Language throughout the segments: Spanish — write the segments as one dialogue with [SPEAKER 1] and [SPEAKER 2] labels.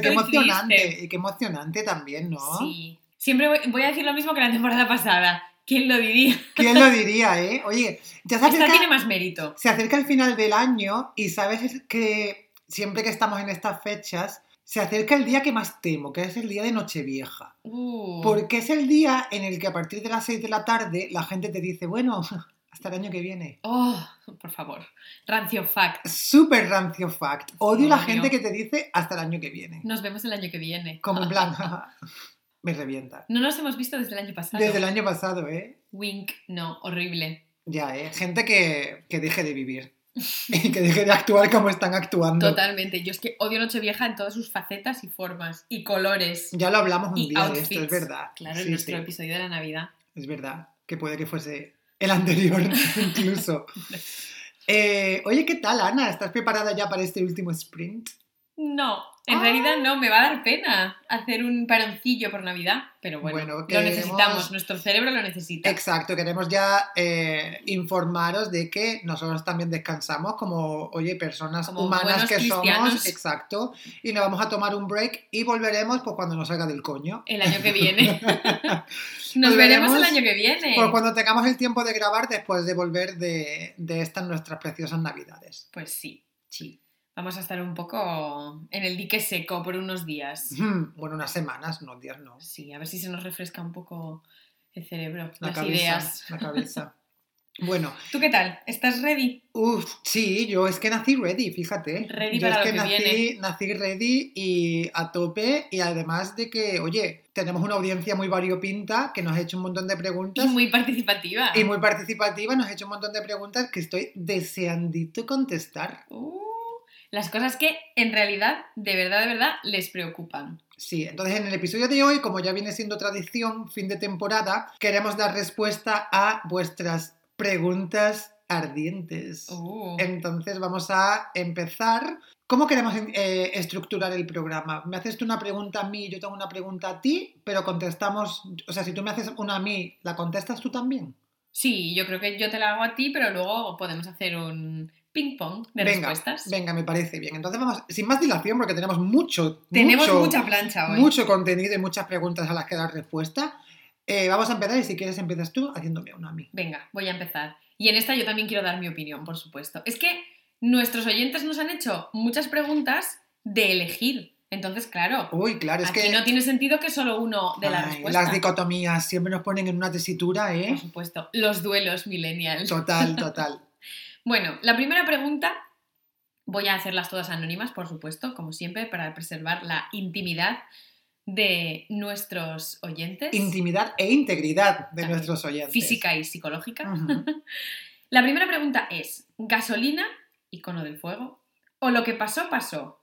[SPEAKER 1] Bueno, y qué emocionante.
[SPEAKER 2] triste.
[SPEAKER 1] Y qué emocionante también, ¿no?
[SPEAKER 2] Sí. Siempre voy, voy a decir lo mismo que la temporada pasada. ¿Quién lo diría?
[SPEAKER 1] ¿Quién lo diría, eh? Oye, ya se
[SPEAKER 2] Esta
[SPEAKER 1] acerca,
[SPEAKER 2] tiene más mérito.
[SPEAKER 1] se acerca el final del año y sabes que siempre que estamos en estas fechas, se acerca el día que más temo, que es el día de Nochevieja.
[SPEAKER 2] Uh,
[SPEAKER 1] Porque es el día en el que a partir de las 6 de la tarde la gente te dice, bueno, hasta el año que viene.
[SPEAKER 2] Oh, por favor. Rancio fact.
[SPEAKER 1] Súper rancio fact. Odio la gente que te dice hasta el año que viene.
[SPEAKER 2] Nos vemos el año que viene.
[SPEAKER 1] Como en plan, me revienta.
[SPEAKER 2] No nos hemos visto desde el año pasado.
[SPEAKER 1] Desde el año pasado, ¿eh?
[SPEAKER 2] Wink, no, horrible.
[SPEAKER 1] Ya, ¿eh? Gente que, que deje de vivir. Y que deje de actuar como están actuando.
[SPEAKER 2] Totalmente. Yo es que odio Nochevieja en todas sus facetas y formas y colores.
[SPEAKER 1] Ya lo hablamos un
[SPEAKER 2] Y
[SPEAKER 1] día de esto, es verdad.
[SPEAKER 2] Claro, en nuestro
[SPEAKER 1] sí,
[SPEAKER 2] episodio de la Navidad.
[SPEAKER 1] Es verdad. Que puede que fuese el anterior incluso. Eh, oye, ¿qué tal, Ana? ¿Estás preparada ya para este último sprint?
[SPEAKER 2] No, en
[SPEAKER 1] Ah.
[SPEAKER 2] realidad no, me va a dar pena hacer un paroncillo por Navidad, pero bueno,
[SPEAKER 1] Bueno,
[SPEAKER 2] lo necesitamos, nuestro cerebro lo necesita.
[SPEAKER 1] Exacto, queremos ya eh, informaros de que nosotros también descansamos como, oye, personas
[SPEAKER 2] Como
[SPEAKER 1] humanas que
[SPEAKER 2] cristianos.
[SPEAKER 1] somos, exacto, y nos vamos a tomar un break y volveremos pues cuando nos salga del coño.
[SPEAKER 2] El año que viene. Nos veremos el año que viene.
[SPEAKER 1] Pues cuando tengamos el tiempo de grabar después de volver de, de estas nuestras preciosas navidades.
[SPEAKER 2] Pues sí, sí. Vamos a estar un poco en el dique seco por unos días.
[SPEAKER 1] Hmm, Bueno, unas semanas, no días, no.
[SPEAKER 2] Sí, a ver si se nos refresca un poco el cerebro,
[SPEAKER 1] La
[SPEAKER 2] las
[SPEAKER 1] cabeza,
[SPEAKER 2] ideas.
[SPEAKER 1] la cabeza. Bueno,
[SPEAKER 2] ¿Tú qué tal? ¿Estás ready?
[SPEAKER 1] uff, sí, yo es que nací ready, fíjate.
[SPEAKER 2] Ready
[SPEAKER 1] yo
[SPEAKER 2] para
[SPEAKER 1] es
[SPEAKER 2] lo
[SPEAKER 1] que
[SPEAKER 2] que
[SPEAKER 1] nací,
[SPEAKER 2] viene.
[SPEAKER 1] nací ready y a tope y además de que, oye, tenemos una audiencia muy variopinta que nos ha hecho un montón de preguntas
[SPEAKER 2] Y muy participativa.
[SPEAKER 1] y muy participativa, nos ha hecho un montón de preguntas que estoy deseandito contestar.
[SPEAKER 2] Uh, las cosas que en realidad, de verdad, de verdad, les preocupan.
[SPEAKER 1] Sí, entonces en el episodio de hoy, como ya viene siendo tradición, fin de temporada, queremos dar respuesta a vuestras preguntas ardientes.
[SPEAKER 2] Uh,
[SPEAKER 1] Entonces vamos a empezar. ¿Cómo queremos eh, estructurar el programa? Me haces tú una pregunta a mí, yo tengo una pregunta a ti, pero contestamos, o sea, si tú me haces una a mí, ¿la contestas tú también?
[SPEAKER 2] Sí, yo creo que yo te la hago a ti, pero luego podemos hacer un ping-pong de
[SPEAKER 1] venga,
[SPEAKER 2] respuestas.
[SPEAKER 1] venga, me parece bien. Entonces vamos, sin más dilación, porque tenemos mucho,
[SPEAKER 2] Tenemos
[SPEAKER 1] mucho,
[SPEAKER 2] mucha plancha hoy.
[SPEAKER 1] mucho contenido y muchas preguntas a las que dar respuesta. Eh, vamos a empezar y si quieres empiezas tú haciéndome una a mí.
[SPEAKER 2] Venga, voy a empezar. Y en esta yo también quiero dar mi opinión, por supuesto. Es que nuestros oyentes nos han hecho muchas preguntas de elegir. Entonces, claro,
[SPEAKER 1] Uy, claro, es
[SPEAKER 2] aquí
[SPEAKER 1] que
[SPEAKER 2] no tiene sentido que solo uno de la
[SPEAKER 1] ay,
[SPEAKER 2] respuesta.
[SPEAKER 1] las dicotomías siempre nos ponen en una tesitura, ¿eh?
[SPEAKER 2] Por supuesto, los duelos millennials.
[SPEAKER 1] Total, total.
[SPEAKER 2] Bueno, la primera pregunta, voy a hacerlas todas anónimas, por supuesto, como siempre, para preservar la intimidad de nuestros oyentes.
[SPEAKER 1] Intimidad e integridad de
[SPEAKER 2] También.
[SPEAKER 1] nuestros oyentes.
[SPEAKER 2] Física y psicológica. La primera pregunta es, ¿gasolina, icono del fuego, o lo que pasó, pasó?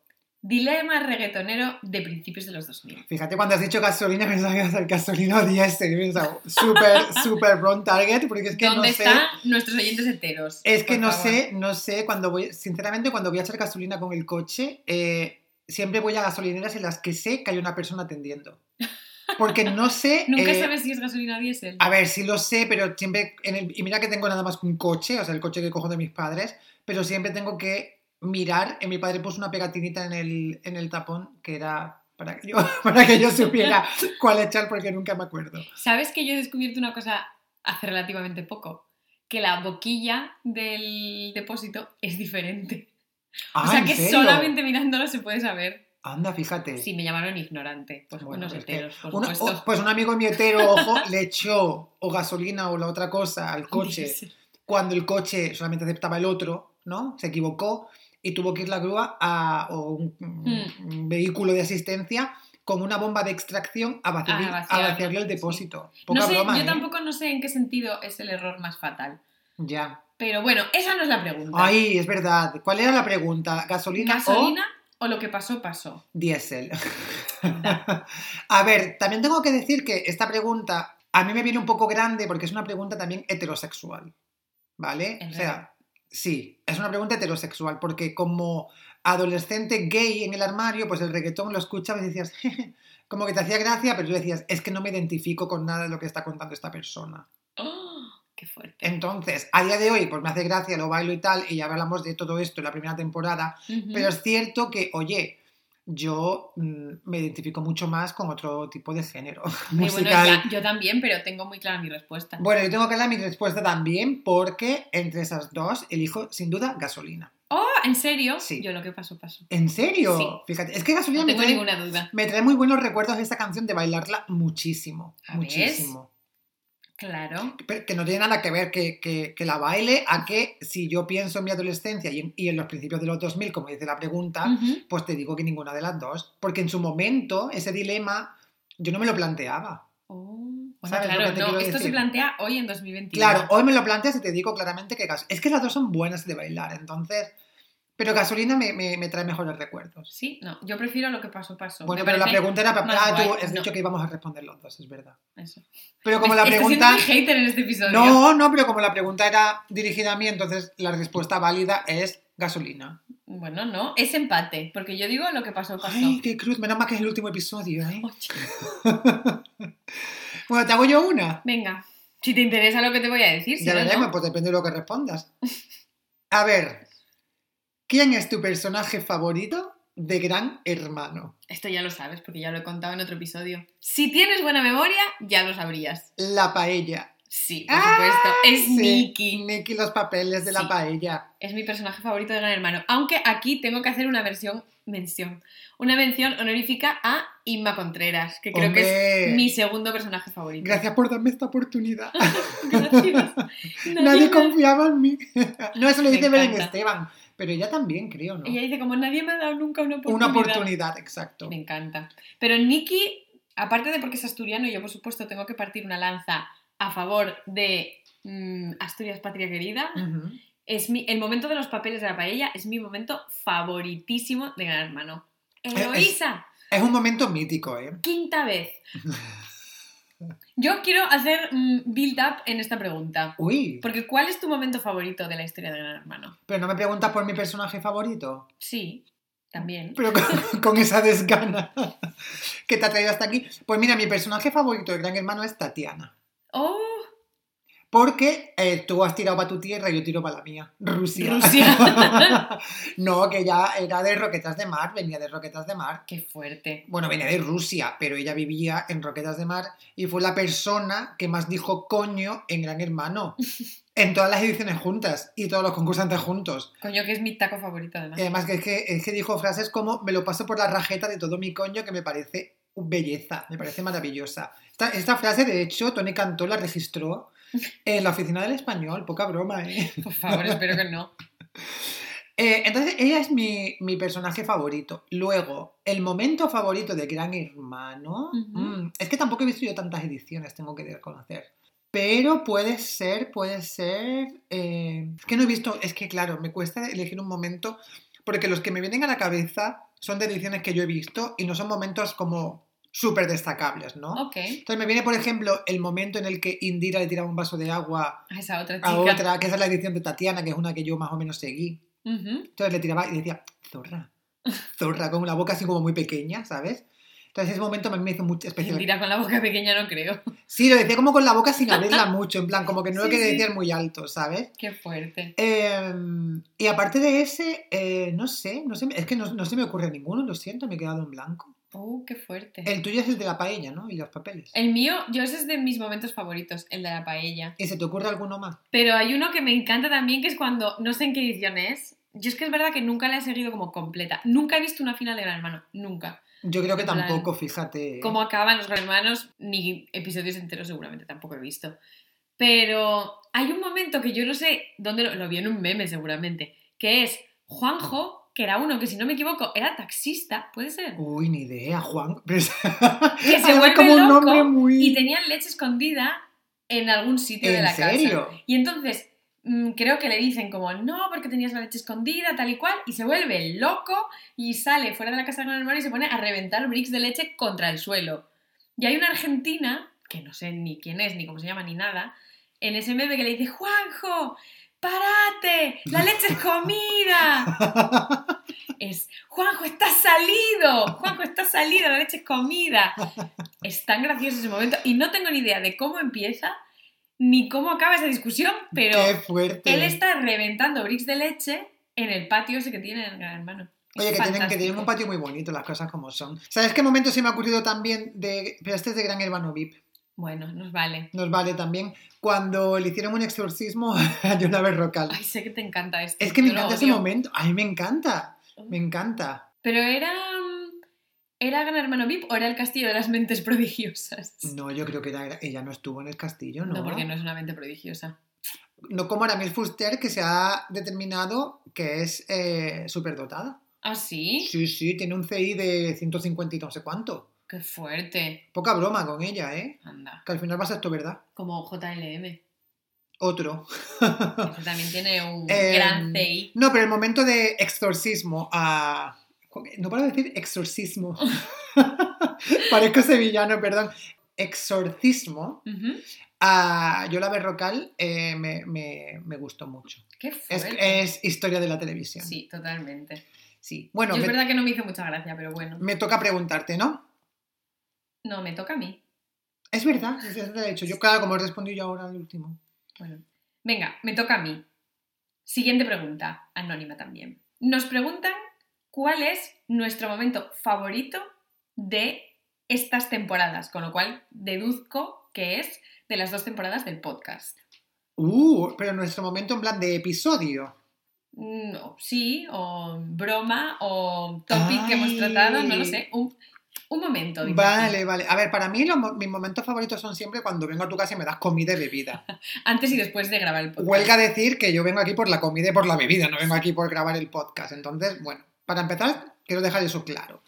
[SPEAKER 2] Dilema reggaetonero de principios de los 2000.
[SPEAKER 1] Fíjate, cuando has dicho gasolina, pensaba que iba a ser gasolina o diésel. Súper, súper wrong target, porque es que
[SPEAKER 2] ¿Dónde
[SPEAKER 1] no sé.
[SPEAKER 2] están nuestros oyentes heteros?
[SPEAKER 1] Es que no
[SPEAKER 2] favor.
[SPEAKER 1] sé, no sé, cuando voy, sinceramente, cuando voy a echar gasolina con el coche, eh, siempre voy a gasolineras en las que sé que hay una persona atendiendo. Porque no sé.
[SPEAKER 2] Nunca
[SPEAKER 1] eh,
[SPEAKER 2] sabes si es gasolina o diésel.
[SPEAKER 1] A ver, sí lo sé, pero siempre. En el, y mira que tengo nada más que un coche, o sea, el coche que cojo de mis padres, pero siempre tengo que mirar. eh, mi padre puso una pegatinita en el, en el tapón que era para que yo, para que yo supiera cuál echar, porque nunca me acuerdo.
[SPEAKER 2] ¿Sabes que yo he descubierto una cosa hace relativamente poco? Que la boquilla del depósito es diferente.
[SPEAKER 1] Ah,
[SPEAKER 2] o sea
[SPEAKER 1] ¿en
[SPEAKER 2] que
[SPEAKER 1] serio?
[SPEAKER 2] solamente mirándolo se puede saber.
[SPEAKER 1] Anda, fíjate.
[SPEAKER 2] Sí, me llamaron ignorante. Pues
[SPEAKER 1] Bueno,
[SPEAKER 2] unos heteros, por
[SPEAKER 1] uno-
[SPEAKER 2] supuesto.
[SPEAKER 1] o- pues un amigo mío hetero, ojo, le echó o gasolina o la otra cosa al coche cuando el coche solamente aceptaba el otro, ¿no? Se equivocó y tuvo que ir la grúa a, o un,
[SPEAKER 2] Hmm.
[SPEAKER 1] un vehículo de asistencia con una bomba de extracción a, vaciar-
[SPEAKER 2] a
[SPEAKER 1] vaciarle el
[SPEAKER 2] sí.
[SPEAKER 1] depósito.
[SPEAKER 2] No sé,
[SPEAKER 1] broma,
[SPEAKER 2] yo
[SPEAKER 1] ¿eh?
[SPEAKER 2] tampoco no sé en qué sentido es el error más fatal.
[SPEAKER 1] Ya.
[SPEAKER 2] Pero bueno, esa no es la pregunta.
[SPEAKER 1] Ay, es verdad. ¿Cuál era la pregunta? ¿Gasolina,
[SPEAKER 2] ¿Gasolina o lo que pasó, pasó?
[SPEAKER 1] o diésel? a ver, también tengo que decir que esta pregunta a mí me viene un poco grande porque es una pregunta también heterosexual. ¿Vale? O sea, sí, es una pregunta heterosexual porque como adolescente gay en el armario, pues el reggaetón lo escuchabas y decías, "Jeje", como que te hacía gracia, pero tú decías, es que no me identifico con nada de lo que está contando esta persona.
[SPEAKER 2] ¡Oh! Qué fuerte.
[SPEAKER 1] Entonces, a día de hoy, pues me hace gracia, lo bailo y tal, y ya hablamos de todo esto en la primera temporada, pero es cierto que, oye, yo mm, me identifico mucho más con otro tipo de género
[SPEAKER 2] bueno,
[SPEAKER 1] musical.
[SPEAKER 2] ya- yo también, pero tengo muy clara mi respuesta.
[SPEAKER 1] Bueno, yo tengo dar mi respuesta también porque entre esas dos elijo sin duda gasolina.
[SPEAKER 2] Oh, ¿en serio?
[SPEAKER 1] Sí.
[SPEAKER 2] Yo lo que pasó, pasó.
[SPEAKER 1] ¿En serio?
[SPEAKER 2] Sí.
[SPEAKER 1] Fíjate, es que gasolina
[SPEAKER 2] No
[SPEAKER 1] me
[SPEAKER 2] tengo
[SPEAKER 1] trae,
[SPEAKER 2] ninguna duda.
[SPEAKER 1] me trae muy buenos recuerdos de esta canción de bailarla muchísimo.
[SPEAKER 2] ¿Ah, ves? Claro.
[SPEAKER 1] Que no tiene nada que ver que, que- que la baile a que si yo pienso en mi adolescencia y en, y en los principios de los 2000, como dice la pregunta, pues te digo que ninguna de las dos. Porque en su momento ese dilema yo no me lo planteaba.
[SPEAKER 2] Oh, Bueno,
[SPEAKER 1] ¿Sabes lo
[SPEAKER 2] claro, no, esto se plantea hoy en 2021.
[SPEAKER 1] Claro, hoy me lo planteas y te digo claramente que es que las dos son buenas de bailar, entonces... Pero gasolina me, me- me trae mejores recuerdos.
[SPEAKER 2] Sí, no, yo prefiero lo que pasó, pasó.
[SPEAKER 1] Bueno,
[SPEAKER 2] Me
[SPEAKER 1] pero la pregunta era para... Ah, tú has
[SPEAKER 2] no.
[SPEAKER 1] dicho que íbamos a responder los dos, es verdad.
[SPEAKER 2] Eso.
[SPEAKER 1] Pero como la pregunta...
[SPEAKER 2] hater en este episodio.
[SPEAKER 1] No, no, pero como la pregunta era dirigida a mí, entonces la respuesta válida es gasolina.
[SPEAKER 2] Bueno, no, es empate, porque yo digo lo que pasó, pasó.
[SPEAKER 1] Ay, qué cruz, menos mal que es el último episodio, ¿eh?
[SPEAKER 2] Oye,
[SPEAKER 1] Bueno, te hago yo una.
[SPEAKER 2] Venga, si te interesa lo que te voy a decir, si
[SPEAKER 1] Ya veremos,
[SPEAKER 2] no.
[SPEAKER 1] pues depende de lo que respondas. A ver, ¿quién es tu personaje favorito de Gran Hermano?
[SPEAKER 2] Esto ya lo sabes, porque ya lo he contado en otro episodio. Si tienes buena memoria, ya lo sabrías.
[SPEAKER 1] La paella.
[SPEAKER 2] Sí, por supuesto. Es
[SPEAKER 1] Sí,
[SPEAKER 2] Nikki.
[SPEAKER 1] Nikki, los papeles de la paella.
[SPEAKER 2] Es mi personaje favorito de Gran Hermano. Aunque aquí tengo que hacer una versión, mención, una mención honorífica a Inma Contreras, que creo que es mi segundo personaje favorito.
[SPEAKER 1] Gracias por darme esta oportunidad.
[SPEAKER 2] Gracias.
[SPEAKER 1] Nadie
[SPEAKER 2] me-
[SPEAKER 1] confiaba en mí. No, eso lo dice Belén. Esteban. Pero ella también, creo, ¿no?
[SPEAKER 2] Ella dice como nadie me ha dado nunca una oportunidad.
[SPEAKER 1] Una oportunidad, exacto.
[SPEAKER 2] Me encanta. Pero Nicky, aparte de porque es asturiano, yo por supuesto tengo que partir una lanza a favor de mm, Asturias Patria Querida. Es mi, el momento de los papeles de la paella es mi momento favoritísimo de Gran Hermano.
[SPEAKER 1] es-
[SPEAKER 2] Eloísa,
[SPEAKER 1] Es un momento mítico, ¿eh?
[SPEAKER 2] quinta vez. Yo quiero hacer mm, build up en esta pregunta.
[SPEAKER 1] Uy,
[SPEAKER 2] Porque ¿cuál es tu momento favorito de la historia de Gran Hermano?
[SPEAKER 1] pero no me preguntas por mi personaje favorito.
[SPEAKER 2] Sí, también.
[SPEAKER 1] Pero con, con esa desgana que te ha traído hasta aquí. Pues mira, mi personaje favorito de Gran Hermano es Tatiana.
[SPEAKER 2] ¡Oh!
[SPEAKER 1] Porque eh, tú has tirado para tu tierra y yo tiro para la mía. Rusia.
[SPEAKER 2] Rusia.
[SPEAKER 1] no, que ella era de Roquetas de Mar, venía de Roquetas de Mar.
[SPEAKER 2] ¡Qué fuerte!
[SPEAKER 1] Bueno, venía de Rusia, pero ella vivía en Roquetas de Mar y fue la persona que más dijo coño en Gran Hermano. En todas las ediciones juntas y todos los concursantes juntos.
[SPEAKER 2] Coño, que es mi taco favorito además.
[SPEAKER 1] Y además que es, que es que dijo frases como me lo paso por la rajeta de todo mi coño que me parece belleza, me parece maravillosa. Esta, esta frase, de hecho, Tony Cantó la registró en la oficina del español, poca broma, ¿eh?
[SPEAKER 2] Por favor, espero que no.
[SPEAKER 1] Eh, entonces, ella es mi, mi personaje favorito. Luego, el momento favorito de Gran Hermano. Mm, es que tampoco he visto yo tantas ediciones, tengo que reconocer. Pero puede ser, puede ser. eh, es que no he visto. Es que, claro, me cuesta elegir un momento. Porque los que me vienen a la cabeza son de ediciones que yo he visto y no son momentos como súper destacables, ¿no?
[SPEAKER 2] Ok.
[SPEAKER 1] Entonces me viene, por ejemplo, el momento en el que Indira le tiraba un vaso de agua
[SPEAKER 2] A esa otra chica.
[SPEAKER 1] a otra, que esa es la edición de Tatiana, que es una que yo más o menos seguí. Entonces le tiraba y decía, zorra, zorra, con la boca así como muy pequeña, ¿sabes? Entonces ese momento a mí me hizo mucha especial.
[SPEAKER 2] Indira con la boca pequeña no creo.
[SPEAKER 1] Sí, lo decía como con la boca sin abrirla mucho, en plan, como que no lo quería
[SPEAKER 2] sí.
[SPEAKER 1] decir muy alto, ¿sabes?
[SPEAKER 2] Qué fuerte.
[SPEAKER 1] Eh, y aparte de ese, eh, no sé, no sé, es que no, no se me ocurre ninguno, lo siento, me he quedado en blanco.
[SPEAKER 2] Uh, qué fuerte.
[SPEAKER 1] El tuyo es el de la paella, ¿no? Y los papeles.
[SPEAKER 2] El mío, yo ese es de mis momentos favoritos, el de la paella.
[SPEAKER 1] ¿Y se te ocurre alguno más?
[SPEAKER 2] Pero hay uno que me encanta también, que es cuando, no sé en qué edición es. Yo es que es verdad que nunca la he seguido como completa. Nunca he visto una final de Gran Hermano. Nunca.
[SPEAKER 1] Yo creo que
[SPEAKER 2] plan,
[SPEAKER 1] tampoco, fíjate.
[SPEAKER 2] Cómo acaban los Gran Hermanos, ni episodios enteros seguramente tampoco he visto. Pero hay un momento que yo no sé dónde lo, lo vi en un meme seguramente, que es Juanjo, que era uno que si no me equivoco era taxista, puede ser.
[SPEAKER 1] Uy, ni idea, Juan.
[SPEAKER 2] Que se vuelve
[SPEAKER 1] como un
[SPEAKER 2] loco
[SPEAKER 1] nombre muy...
[SPEAKER 2] y tenían leche escondida en algún sitio de
[SPEAKER 1] ¿En
[SPEAKER 2] la
[SPEAKER 1] serio?
[SPEAKER 2] casa. Y entonces mm, creo que le dicen como, no, porque tenías la leche escondida, tal y cual, y se vuelve loco y sale fuera de la casa con el hermano y se pone a reventar bricks de leche contra el suelo. Y hay una argentina, que no sé ni quién es, ni cómo se llama, ni nada, en ese meme que le dice, Juanjo, ¡Parate! ¡La leche es comida! Es, Juanjo, está salido. Juanjo, está salido, la leche es comida. Es tan gracioso ese momento. Y no tengo ni idea de cómo empieza, ni cómo acaba esa discusión, pero
[SPEAKER 1] Qué fuerte.
[SPEAKER 2] él está reventando bricks de leche en el patio ese que tiene el gran hermano.
[SPEAKER 1] Oye, que tienen, que tienen un patio muy bonito, las cosas como son. ¿Sabes qué momento se me ha ocurrido también de. Pero este es de Gran Hermano VIP.
[SPEAKER 2] Bueno, nos vale.
[SPEAKER 1] Nos vale también. Cuando le hicieron un exorcismo a Yolanda Berrocal.
[SPEAKER 2] Ay, sé que te encanta esto.
[SPEAKER 1] Es que me encanta ese momento. A mí me encanta. Me encanta.
[SPEAKER 2] Pero era. ¿Era Gran Hermano VIP o era el castillo de las mentes prodigiosas?
[SPEAKER 1] No, yo creo que era- ella no estuvo en el castillo, ¿no?
[SPEAKER 2] No, porque no es una mente prodigiosa.
[SPEAKER 1] No como Aramis Fuster, que se ha determinado que es eh, superdotada.
[SPEAKER 2] ¿Ah, sí?
[SPEAKER 1] Sí, sí, tiene un CI de 150 y no sé cuánto.
[SPEAKER 2] Qué fuerte.
[SPEAKER 1] Poca broma con ella, ¿eh?
[SPEAKER 2] Anda.
[SPEAKER 1] Que al final va a ser esto, ¿verdad?
[SPEAKER 2] Como JLM.
[SPEAKER 1] Otro.
[SPEAKER 2] También tiene un
[SPEAKER 1] Eh,
[SPEAKER 2] gran CI.
[SPEAKER 1] No, pero el momento de exorcismo a... No puedo decir exorcismo. Parezco sevillano, perdón. Exorcismo a Yola Berrocal eh, me, me- me gustó mucho.
[SPEAKER 2] Qué
[SPEAKER 1] Es,
[SPEAKER 2] fuerte.
[SPEAKER 1] es historia de la televisión.
[SPEAKER 2] Sí, totalmente.
[SPEAKER 1] Sí. Bueno,
[SPEAKER 2] Yo es
[SPEAKER 1] me,
[SPEAKER 2] verdad que no me hizo mucha gracia, pero bueno.
[SPEAKER 1] me toca preguntarte, ¿no?
[SPEAKER 2] No, me toca a mí.
[SPEAKER 1] Es verdad, ya te lo he dicho. Yo, claro, como he respondido yo ahora al último.
[SPEAKER 2] Bueno. Venga, me toca a mí. Siguiente pregunta, anónima también. Nos preguntan cuál es nuestro momento favorito de estas temporadas, con lo cual deduzco que es de las dos temporadas del podcast.
[SPEAKER 1] Uh, pero nuestro momento en plan de episodio.
[SPEAKER 2] No, sí, o broma, o topic que hemos tratado, no lo sé. Un, un momento.
[SPEAKER 1] Vale, vale. A ver, para mí los mis momentos favoritos son siempre cuando vengo a tu casa y me das comida y bebida.
[SPEAKER 2] Antes y después de grabar el podcast.
[SPEAKER 1] Huelga decir que yo vengo aquí por la comida y por la bebida, no vengo aquí por grabar el podcast. Entonces, bueno, para empezar, quiero dejar eso claro.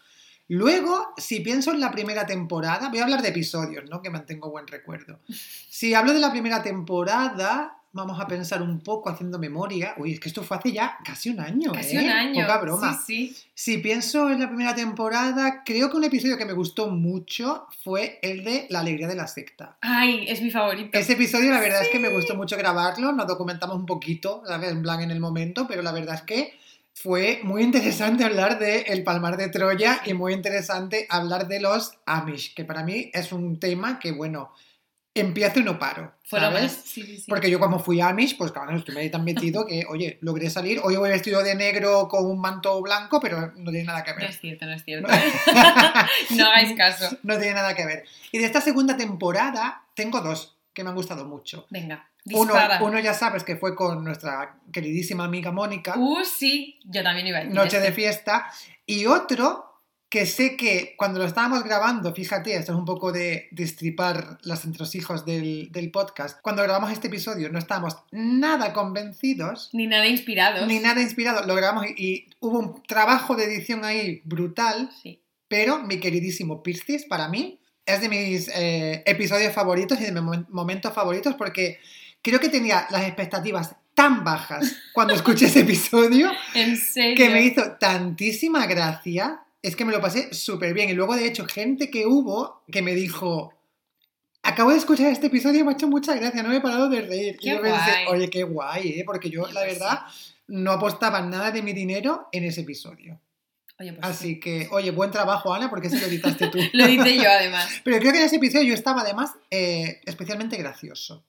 [SPEAKER 1] Luego, si pienso en la primera temporada, voy a hablar de episodios, ¿no? Que mantengo buen recuerdo. Si hablo de la primera temporada, vamos a pensar un poco haciendo memoria. Uy, es que esto fue hace ya casi un año,
[SPEAKER 2] Casi
[SPEAKER 1] ¿eh?
[SPEAKER 2] un año.
[SPEAKER 1] Poca broma.
[SPEAKER 2] Sí, sí.
[SPEAKER 1] Si pienso en la primera temporada, creo que un episodio que me gustó mucho fue el de La alegría de la secta.
[SPEAKER 2] Ay, es mi favorito.
[SPEAKER 1] Ese episodio, la verdad es que me gustó mucho grabarlo, nos documentamos un poquito, ¿sabes? En plan en el momento, pero la verdad es que fue muy interesante hablar de El Palmar de Troya y muy interesante hablar de los Amish, que para mí es un tema que, bueno, empiezo y no paro,
[SPEAKER 2] Fue lo
[SPEAKER 1] ¿sabes?
[SPEAKER 2] más. Sí, sí, sí.
[SPEAKER 1] Porque yo como fui Amish, pues claro, ahí tan metido que, oye, logré salir. Hoy voy vestido de negro con un manto blanco, pero no tiene nada que
[SPEAKER 2] No
[SPEAKER 1] ver.
[SPEAKER 2] es cierto, no es cierto. no hagáis caso.
[SPEAKER 1] No tiene nada que ver. Y de esta segunda temporada tengo dos que me han gustado mucho.
[SPEAKER 2] Venga,
[SPEAKER 1] Uno,
[SPEAKER 2] dispara.
[SPEAKER 1] uno ya sabes que fue con nuestra queridísima amiga Mónica,
[SPEAKER 2] Uh, sí, yo también iba a decir
[SPEAKER 1] Noche de. Fiesta. Y otro que sé que cuando lo estábamos grabando, fíjate, esto es un poco de destripar los entresijos del, del podcast, cuando grabamos este episodio no estábamos nada convencidos,
[SPEAKER 2] Ni nada inspirados.
[SPEAKER 1] ni nada inspirados, lo grabamos y, y hubo un trabajo de edición ahí brutal,
[SPEAKER 2] Sí.
[SPEAKER 1] pero mi queridísimo Piscis, para mí, es de mis eh, episodios favoritos y de mis momen- momentos favoritos porque creo que tenía las expectativas tan bajas cuando escuché ese episodio
[SPEAKER 2] En serio.
[SPEAKER 1] que me hizo tantísima gracia. Es que me lo pasé súper bien. Y luego, de hecho, gente que hubo que me dijo, acabo de escuchar este episodio y me ha hecho mucha gracia, no me he parado de reír.
[SPEAKER 2] Qué
[SPEAKER 1] y yo pensé,
[SPEAKER 2] guay.
[SPEAKER 1] oye, qué guay, ¿eh? porque yo, la verdad, no apostaba nada de mi dinero en ese episodio.
[SPEAKER 2] Oye, pues
[SPEAKER 1] Así
[SPEAKER 2] sí.
[SPEAKER 1] que, oye, buen trabajo, Ana, porque se lo editaste tú.
[SPEAKER 2] Lo hice yo, además.
[SPEAKER 1] Pero creo que en ese episodio yo estaba además eh, especialmente gracioso.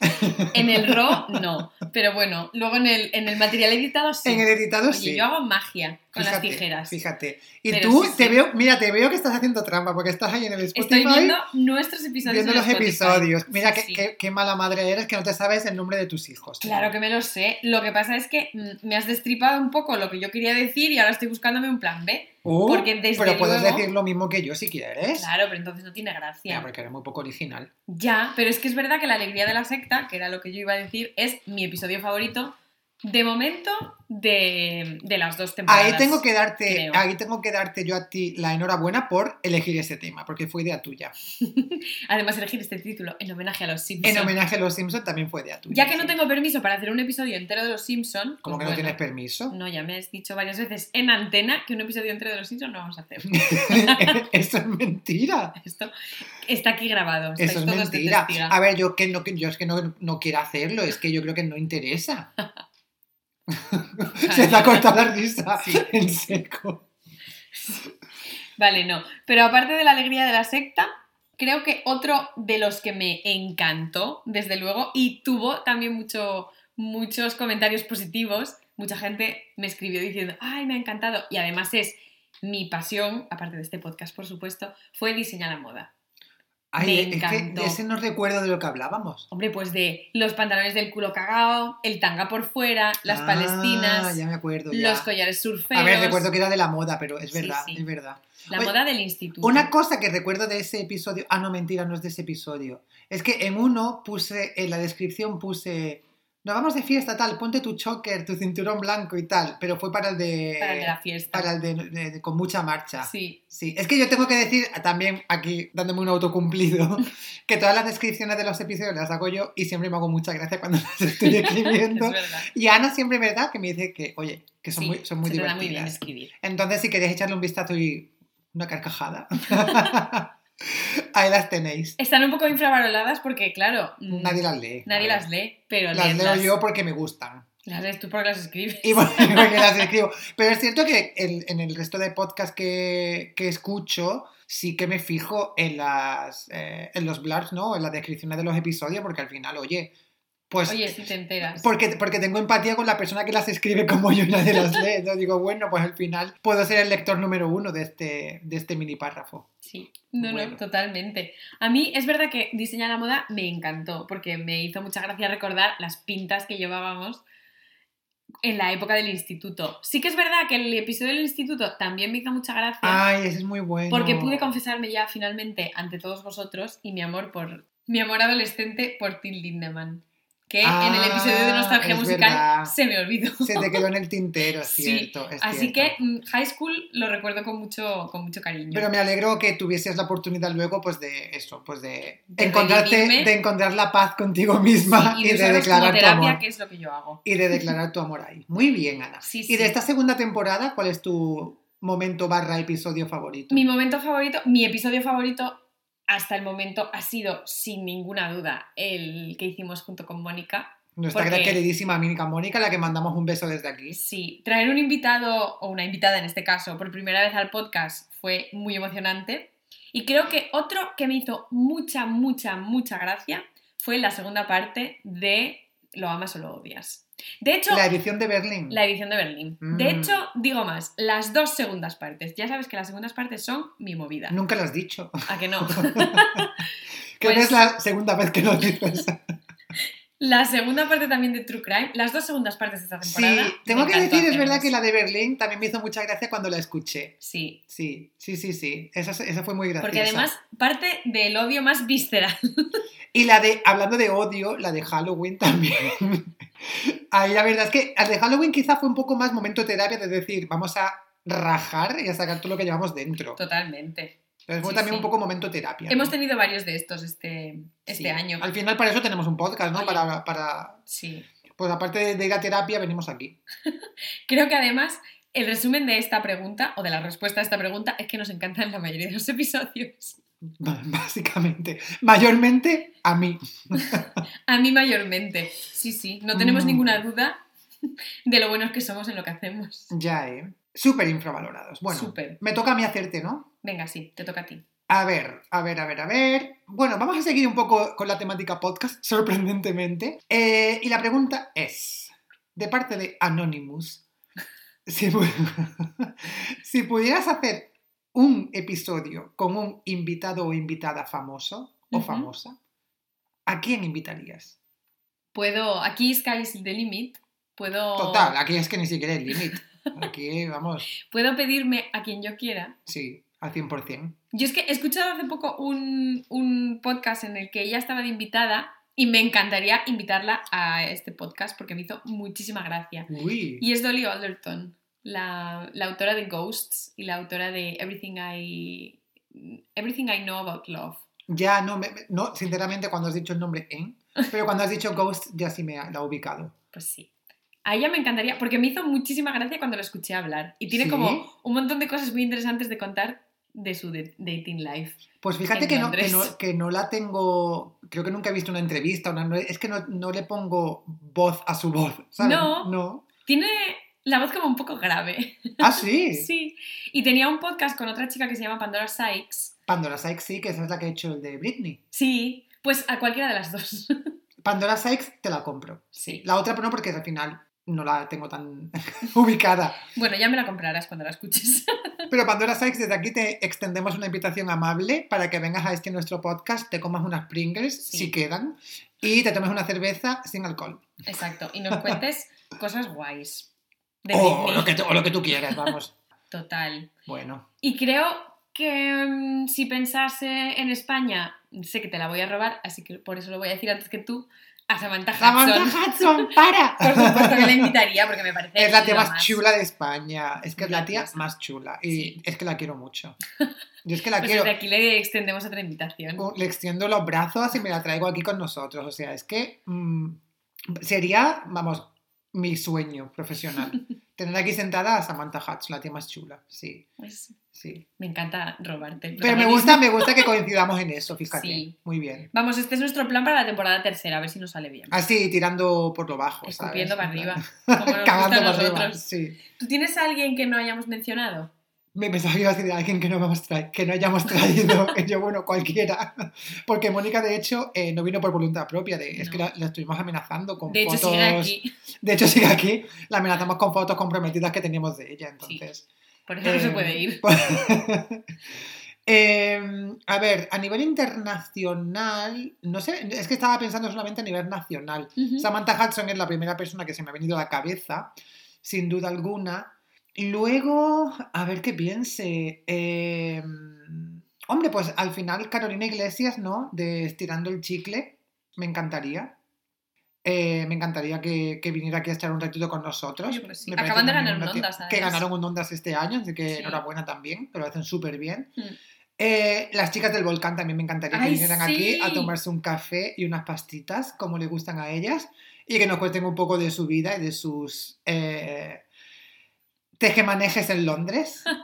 [SPEAKER 2] En el RAW, no. Pero bueno, luego en el, en el material editado, sí.
[SPEAKER 1] En el editado
[SPEAKER 2] Oye,
[SPEAKER 1] sí.
[SPEAKER 2] yo hago magia con las
[SPEAKER 1] Fíjate,
[SPEAKER 2] tijeras.
[SPEAKER 1] Fíjate. Y
[SPEAKER 2] Pero
[SPEAKER 1] tú
[SPEAKER 2] sí,
[SPEAKER 1] te
[SPEAKER 2] sí.
[SPEAKER 1] veo, mira, te veo que estás haciendo trampa porque estás ahí en el Spotify
[SPEAKER 2] Estoy viendo nuestros episodios.
[SPEAKER 1] viendo
[SPEAKER 2] en
[SPEAKER 1] los
[SPEAKER 2] Spotify.
[SPEAKER 1] episodios. Mira
[SPEAKER 2] Sí,
[SPEAKER 1] qué, qué- qué mala madre eres que no te sabes el nombre de tus hijos.
[SPEAKER 2] Claro que me lo sé. Lo que pasa es que mm, me has destripado un poco lo que yo quería decir y ahora estoy buscándome un plan B.
[SPEAKER 1] Uh,
[SPEAKER 2] porque desde
[SPEAKER 1] pero puedes
[SPEAKER 2] luego-
[SPEAKER 1] decir lo mismo que yo si quieres.
[SPEAKER 2] Claro, pero entonces no tiene gracia.
[SPEAKER 1] Ya, porque eres muy poco original.
[SPEAKER 2] Ya, pero es que es verdad que la alegría de la secta, que era lo que yo iba a decir, es mi episodio favorito de momento de, de las dos temporadas.
[SPEAKER 1] Ahí tengo que darte,
[SPEAKER 2] creo.
[SPEAKER 1] ahí tengo que darte yo a ti la enhorabuena por elegir ese tema, porque fue idea tuya.
[SPEAKER 2] Además, elegir este título en homenaje a los Simpsons.
[SPEAKER 1] En homenaje a los Simpsons también fue idea tuya.
[SPEAKER 2] Ya que no
[SPEAKER 1] sí.
[SPEAKER 2] tengo permiso para hacer un episodio entero de los Simpsons.
[SPEAKER 1] Como que no tienes permiso.
[SPEAKER 2] No, ya me has dicho varias veces en antena que un episodio entero de los Simpsons no vamos a hacer.
[SPEAKER 1] Eso es mentira.
[SPEAKER 2] Esto está aquí grabado.
[SPEAKER 1] Eso es mentira. A ver, yo que no, yo es que no, no quiero hacerlo, es que yo creo que no interesa. Se te ha cortado la risa
[SPEAKER 2] Sí.
[SPEAKER 1] en seco.
[SPEAKER 2] Vale, no. Pero aparte de la alegría de la secta, creo que otro de los que me encantó, desde luego, y tuvo también mucho, muchos comentarios positivos, mucha gente me escribió diciendo, ay, me ha encantado, y además es mi pasión, aparte de este podcast, por supuesto, fue diseñar la moda.
[SPEAKER 1] Ay,
[SPEAKER 2] Me
[SPEAKER 1] es que ese no recuerdo de lo que hablábamos.
[SPEAKER 2] Hombre, pues de los pantalones del culo cagao, el tanga por fuera, las
[SPEAKER 1] Ah,
[SPEAKER 2] palestinas,
[SPEAKER 1] ya me acuerdo. ya.
[SPEAKER 2] los collares surferos,
[SPEAKER 1] A ver, recuerdo que era de la moda, pero es
[SPEAKER 2] Sí,
[SPEAKER 1] verdad,
[SPEAKER 2] sí.
[SPEAKER 1] es verdad.
[SPEAKER 2] la
[SPEAKER 1] Oye,
[SPEAKER 2] moda del instituto.
[SPEAKER 1] Una cosa que recuerdo de ese episodio, ah, no, mentira, no es de ese episodio. Es que en uno puse, en la descripción puse, nos vamos de fiesta, tal, ponte tu choker, tu cinturón blanco y tal, pero fue para el de...
[SPEAKER 2] para el de la fiesta.
[SPEAKER 1] para el de, de- de- con mucha marcha.
[SPEAKER 2] Sí,
[SPEAKER 1] Sí, es que yo tengo que decir también aquí, dándome un autocumplido, que todas las descripciones de los episodios las hago yo y siempre me hago mucha gracia cuando las estoy
[SPEAKER 2] es
[SPEAKER 1] escribiendo.
[SPEAKER 2] verdad.
[SPEAKER 1] y Ana siempre, ¿verdad? Que me dice que, oye, que son
[SPEAKER 2] Sí,
[SPEAKER 1] muy, son muy
[SPEAKER 2] se te da muy bien
[SPEAKER 1] divertidas.
[SPEAKER 2] escribir.
[SPEAKER 1] Entonces, si queréis echarle un vistazo y una carcajada, ahí las tenéis.
[SPEAKER 2] Están un poco infravaloradas porque, claro, mm,
[SPEAKER 1] Nadie las lee.
[SPEAKER 2] nadie las lee, pero
[SPEAKER 1] Las leo yo porque me gustan.
[SPEAKER 2] Las lees tú porque las escribes.
[SPEAKER 1] Y porque las escribo. Pero es cierto que en el resto de podcasts que, que escucho, sí que me fijo en las eh, en los blurbs, ¿no? En las descripciones de los episodios, porque al final, oye, pues.
[SPEAKER 2] Oye, si te enteras.
[SPEAKER 1] porque, porque tengo empatía con la persona que las escribe como yo y nadie las lee. Entonces digo, bueno, pues al final puedo ser el lector número uno de este, de este mini párrafo.
[SPEAKER 2] Sí, no,
[SPEAKER 1] Bueno.
[SPEAKER 2] no, totalmente. A mí es verdad que diseñar la moda me encantó, porque me hizo mucha gracia recordar las pintas que llevábamos en la época del instituto. Sí que es verdad que el episodio del instituto también me hizo mucha gracia,
[SPEAKER 1] Ay, ese es muy bueno.
[SPEAKER 2] porque pude confesarme ya finalmente ante todos vosotros y mi amor por mi amor adolescente por Till Lindemann, que en el episodio de
[SPEAKER 1] Ah,
[SPEAKER 2] Nostalgia Musical
[SPEAKER 1] verdad.
[SPEAKER 2] se me olvidó.
[SPEAKER 1] Se te quedó en el tintero, es
[SPEAKER 2] Sí,
[SPEAKER 1] cierto. es
[SPEAKER 2] Así
[SPEAKER 1] cierto.
[SPEAKER 2] que mm, High School lo recuerdo con mucho, con mucho cariño.
[SPEAKER 1] Pero me alegro que tuvieses la oportunidad luego, pues de eso, pues de,
[SPEAKER 2] De
[SPEAKER 1] encontrarte,
[SPEAKER 2] redimirme.
[SPEAKER 1] de encontrar la paz contigo misma
[SPEAKER 2] Sí,
[SPEAKER 1] y, de
[SPEAKER 2] usarlos como
[SPEAKER 1] declarar tu
[SPEAKER 2] terapia,
[SPEAKER 1] amor.
[SPEAKER 2] que es lo que yo hago.
[SPEAKER 1] Y de declarar tu amor ahí. Muy bien, Ana.
[SPEAKER 2] Sí,
[SPEAKER 1] Y de esta segunda temporada, ¿cuál es tu momento barra episodio favorito?
[SPEAKER 2] Mi momento favorito, mi episodio favorito hasta el momento ha sido, sin ninguna duda, el que hicimos junto con Mónica.
[SPEAKER 1] Nuestra
[SPEAKER 2] porque-
[SPEAKER 1] queridísima Mónica Mónica, la que mandamos un beso desde aquí.
[SPEAKER 2] Sí, traer un invitado, o una invitada en este caso, por primera vez al podcast fue muy emocionante. Y creo que otro que me hizo mucha, mucha, mucha gracia fue la segunda parte de Lo amas o lo odias. De hecho,
[SPEAKER 1] La edición de Berlín.
[SPEAKER 2] La edición de Berlín.
[SPEAKER 1] Mm.
[SPEAKER 2] De hecho, digo más, las dos segundas partes. Ya sabes que las segundas partes son mi movida.
[SPEAKER 1] Nunca lo has dicho.
[SPEAKER 2] ¿A que no?
[SPEAKER 1] Que
[SPEAKER 2] Pues-
[SPEAKER 1] es la segunda vez que lo dices.
[SPEAKER 2] La segunda parte también de True Crime, las dos segundas partes de esta
[SPEAKER 1] Sí,
[SPEAKER 2] temporada.
[SPEAKER 1] tengo
[SPEAKER 2] me
[SPEAKER 1] que decir, es verdad que la de Berlín también me hizo mucha gracia cuando la escuché.
[SPEAKER 2] Sí,
[SPEAKER 1] Sí, sí, sí, sí. Esa, esa fue muy graciosa.
[SPEAKER 2] porque además parte del odio más visceral.
[SPEAKER 1] Y la de, hablando de odio, la de Halloween también. Ahí la verdad es que la de Halloween quizá fue un poco más momento terapia de decir, vamos a rajar y a sacar todo lo que llevamos dentro.
[SPEAKER 2] Totalmente.
[SPEAKER 1] Entonces fue
[SPEAKER 2] Sí,
[SPEAKER 1] también
[SPEAKER 2] sí.
[SPEAKER 1] un poco momento terapia. ¿no?
[SPEAKER 2] Hemos tenido varios de estos este, este
[SPEAKER 1] Sí.
[SPEAKER 2] año.
[SPEAKER 1] Al final para eso tenemos un podcast, ¿no?
[SPEAKER 2] Oye.
[SPEAKER 1] Para, para,
[SPEAKER 2] Sí.
[SPEAKER 1] pues aparte de, ir a terapia, venimos aquí.
[SPEAKER 2] Creo que además el resumen de esta pregunta, o de la respuesta a esta pregunta, es que nos encantan la mayoría de los episodios.
[SPEAKER 1] Básicamente. Mayormente a mí.
[SPEAKER 2] A mí mayormente. Sí, sí. No tenemos
[SPEAKER 1] Mm.
[SPEAKER 2] ninguna duda de lo buenos que somos en lo que hacemos.
[SPEAKER 1] Ya, ¿eh? Súper infravalorados. Bueno,
[SPEAKER 2] Súper.
[SPEAKER 1] me toca a mí hacerte, ¿no?
[SPEAKER 2] Venga, sí, te toca a ti.
[SPEAKER 1] A ver, a ver, a ver, a ver. Bueno, vamos a seguir un poco con la temática podcast, sorprendentemente. Eh, y la pregunta es, de parte de Anonymous, si, pu- si pudieras hacer un episodio con un invitado o invitada famoso o famosa, ¿a quién invitarías?
[SPEAKER 2] Puedo, aquí Sky's the limit. Puedo,
[SPEAKER 1] Total, aquí es que ni siquiera hay límite. Aquí, vamos,
[SPEAKER 2] puedo pedirme a quien yo quiera.
[SPEAKER 1] sí, al 100%.
[SPEAKER 2] Yo es que he escuchado hace poco un, un podcast en el que ella estaba de invitada y me encantaría invitarla a este podcast porque me hizo muchísima gracia.
[SPEAKER 1] Uy.
[SPEAKER 2] Y es Dolly Alderton, la, la autora de Ghosts y la autora de Everything I, Everything I Know About Love.
[SPEAKER 1] Ya, no, me- no, sinceramente cuando has dicho el nombre en, pero cuando has dicho Ghost ya sí me ha, la he ubicado.
[SPEAKER 2] Pues sí. A ella me encantaría, porque me hizo muchísima gracia cuando la escuché hablar. Y tiene
[SPEAKER 1] ¿Sí?
[SPEAKER 2] como un montón de cosas muy interesantes de contar de su dating life.
[SPEAKER 1] Pues fíjate que no, que, no, que no la tengo, creo que nunca he visto una entrevista, una- es que no, no le pongo voz a su voz, ¿sabes?
[SPEAKER 2] No.
[SPEAKER 1] No.
[SPEAKER 2] Tiene la voz como un poco grave.
[SPEAKER 1] Ah, sí.
[SPEAKER 2] Sí. Y tenía un podcast con otra chica que se llama Pandora Sykes.
[SPEAKER 1] Pandora Sykes sí, que esa es la que ha hecho el de Britney.
[SPEAKER 2] Sí, pues a cualquiera de las dos.
[SPEAKER 1] Pandora Sykes te la compro.
[SPEAKER 2] Sí.
[SPEAKER 1] La otra pues no, porque al final no la tengo tan ubicada.
[SPEAKER 2] Bueno, ya me la comprarás cuando la escuches.
[SPEAKER 1] Pero Pandora Sykes, desde aquí te extendemos una invitación amable para que vengas a este nuestro podcast, te comas unas Pringles,
[SPEAKER 2] Sí.
[SPEAKER 1] si quedan, y te tomes una cerveza sin alcohol.
[SPEAKER 2] Exacto. Y nos cuentes cosas guays. De
[SPEAKER 1] O lo, que, tú- o lo que tú quieras, vamos.
[SPEAKER 2] Total.
[SPEAKER 1] Bueno.
[SPEAKER 2] Y creo que mm, si pensase en España, sé que te la voy a robar, así que por eso lo voy a decir antes que tú, a Samantha Hudson.
[SPEAKER 1] Samantha Hudson, para.
[SPEAKER 2] Por supuesto que la invitaría porque me parece
[SPEAKER 1] Es la tía más chula de España. Es que es la tía más chula. Y
[SPEAKER 2] Sí.
[SPEAKER 1] es que la quiero mucho. Yo es que la
[SPEAKER 2] Pues
[SPEAKER 1] quiero.
[SPEAKER 2] desde aquí le extendemos otra invitación.
[SPEAKER 1] Le extiendo los brazos y me la traigo aquí con nosotros. O sea, es que mm, sería, vamos, mi sueño profesional. Tener aquí sentada a Samantha Hudson, la tía más chula. Sí,
[SPEAKER 2] Pues
[SPEAKER 1] sí.
[SPEAKER 2] me encanta robarte. el
[SPEAKER 1] Pero me gusta, me gusta que coincidamos en eso, fíjate.
[SPEAKER 2] Sí.
[SPEAKER 1] Muy bien.
[SPEAKER 2] Vamos, este es nuestro plan para la temporada tercera, a ver si nos sale bien.
[SPEAKER 1] Así, tirando por lo bajo. ¿sabes?
[SPEAKER 2] Escupiendo para
[SPEAKER 1] En plan,
[SPEAKER 2] arriba. Como nos gusta
[SPEAKER 1] Cagando para arriba.
[SPEAKER 2] nosotros.
[SPEAKER 1] Sí.
[SPEAKER 2] ¿Tú tienes a alguien que no hayamos mencionado?
[SPEAKER 1] Me pensaba que iba a decir a alguien que no, hemos que no hayamos traído, yo, bueno, cualquiera. Porque Mónica, de hecho, eh, no vino por voluntad propia. De, Es
[SPEAKER 2] No.
[SPEAKER 1] que la, la estuvimos amenazando con
[SPEAKER 2] De hecho,
[SPEAKER 1] fotos.
[SPEAKER 2] sigue aquí.
[SPEAKER 1] De hecho, sigue aquí. La amenazamos con fotos comprometidas que teníamos de ella. Entonces.
[SPEAKER 2] Por eso no se puede ir.
[SPEAKER 1] eh, a ver, a nivel internacional, no sé, es que estaba pensando solamente a nivel nacional. Samantha Hudson es la primera persona que se me ha venido a la cabeza, sin duda alguna. Luego, a ver qué piense. eh, hombre, pues al final Carolina Iglesias, ¿no? De Estirando el Chicle, me encantaría. Eh, me encantaría que, que viniera aquí a estar un ratito con nosotros.
[SPEAKER 2] Pues sí. Acaban de ganar un Ondas,
[SPEAKER 1] Que
[SPEAKER 2] además.
[SPEAKER 1] ganaron un Ondas este año, así que
[SPEAKER 2] Sí.
[SPEAKER 1] enhorabuena también, que lo hacen súper bien.
[SPEAKER 2] Mm.
[SPEAKER 1] Eh, las chicas del volcán también me encantaría que
[SPEAKER 2] Ay,
[SPEAKER 1] vinieran aquí a tomarse un café y unas pastitas, como le gustan a ellas, y que nos cuenten un poco de su vida y de sus eh, tejemanejes en Londres.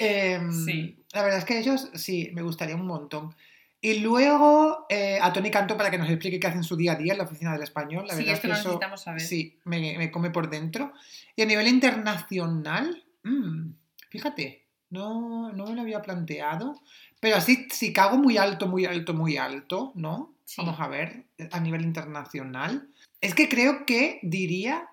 [SPEAKER 1] Em,
[SPEAKER 2] Sí.
[SPEAKER 1] La verdad es que ellos sí, me gustaría un montón. Y luego eh, a Tony Canto para que nos explique qué hace en su día a día en la oficina del español. La
[SPEAKER 2] Sí,
[SPEAKER 1] verdad es
[SPEAKER 2] esto
[SPEAKER 1] que
[SPEAKER 2] lo
[SPEAKER 1] eso
[SPEAKER 2] necesitamos saber.
[SPEAKER 1] sí, me, me come por dentro. Y a nivel internacional, mm, fíjate, no, no me lo había planteado. Pero así, si cago muy alto, muy alto, muy alto, ¿no?
[SPEAKER 2] Sí.
[SPEAKER 1] Vamos a ver, a nivel internacional. Es que creo que diría.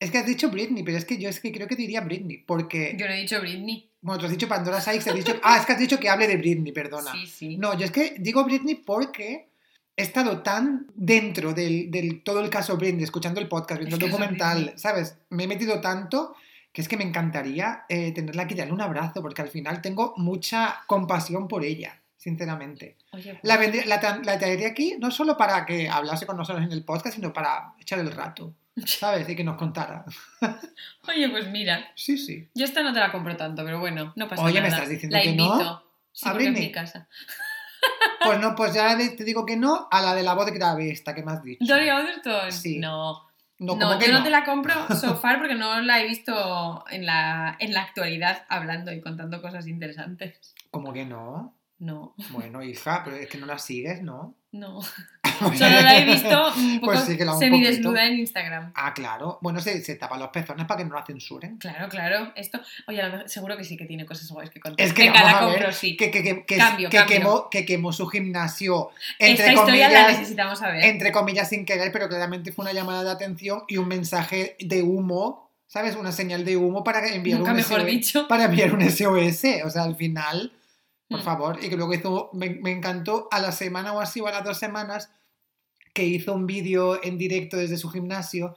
[SPEAKER 1] Es que has dicho Britney, pero es que yo es que creo que diría Britney, porque.
[SPEAKER 2] Yo no he dicho Britney.
[SPEAKER 1] Bueno, tú has dicho Pandora Sykes, has dicho. Ah, es que has dicho que hable de Britney, perdona.
[SPEAKER 2] Sí, sí.
[SPEAKER 1] No, yo es que digo Britney porque he estado tan dentro del, del todo el caso Britney, escuchando el podcast, viendo
[SPEAKER 2] El
[SPEAKER 1] documental. ¿sabes? Me he metido tanto que es que me encantaría eh, tenerla aquí darle un abrazo, porque al final tengo mucha compasión por ella, sinceramente.
[SPEAKER 2] Oye, pues,
[SPEAKER 1] La, vendría- la, la traería aquí no solo para que hablase con nosotros en el podcast, sino para echar el rato, ¿sabes? Y que nos contara.
[SPEAKER 2] oye, pues mira,
[SPEAKER 1] Sí, sí.
[SPEAKER 2] yo esta no te la compro tanto, pero bueno, no pasa
[SPEAKER 1] Oye,
[SPEAKER 2] nada.
[SPEAKER 1] ¿me estás diciendo
[SPEAKER 2] la
[SPEAKER 1] que no?
[SPEAKER 2] invito. Sí,
[SPEAKER 1] ¿A
[SPEAKER 2] porque es
[SPEAKER 1] Britney?
[SPEAKER 2] mi casa.
[SPEAKER 1] Pues no, pues ya te digo que no a la de la voz grave esta que me has dicho.
[SPEAKER 2] Dolly Alderton.
[SPEAKER 1] Sí.
[SPEAKER 2] No.
[SPEAKER 1] No,
[SPEAKER 2] No, yo no,
[SPEAKER 1] no.
[SPEAKER 2] te la compro so far porque no la he visto en la, en la actualidad hablando y contando cosas interesantes.
[SPEAKER 1] ¿Cómo que no?
[SPEAKER 2] No,
[SPEAKER 1] Bueno, hija, pero es que no la sigues, ¿no?
[SPEAKER 2] no. Solo la he visto un poco
[SPEAKER 1] Pues sí que la un
[SPEAKER 2] semidesnuda en Instagram.
[SPEAKER 1] Ah, claro. Bueno, se, se tapa los pezones para que no la censuren.
[SPEAKER 2] Claro, claro. Esto, oye, a lo mejor- seguro que sí que tiene cosas guays que contar.
[SPEAKER 1] Es que
[SPEAKER 2] Venga,
[SPEAKER 1] vamos
[SPEAKER 2] la
[SPEAKER 1] a
[SPEAKER 2] compro,
[SPEAKER 1] ver
[SPEAKER 2] sí.
[SPEAKER 1] que, que, que, que,
[SPEAKER 2] Cambio,
[SPEAKER 1] que
[SPEAKER 2] cambio.
[SPEAKER 1] quemó, que quemó su gimnasio, entre
[SPEAKER 2] Esta historia la
[SPEAKER 1] comillas,
[SPEAKER 2] necesitamos saber.
[SPEAKER 1] entre comillas sin querer, pero claramente fue una llamada de atención y un mensaje de humo, ¿sabes? Una señal de humo para enviar
[SPEAKER 2] Nunca
[SPEAKER 1] un
[SPEAKER 2] mejor
[SPEAKER 1] SOS.
[SPEAKER 2] dicho.
[SPEAKER 1] Para enviar un SOS. O sea, al final, por
[SPEAKER 2] Mm.
[SPEAKER 1] favor, y que luego hizo, me, me encantó a la semana o así, o a las dos semanas, que hizo un vídeo en directo desde su gimnasio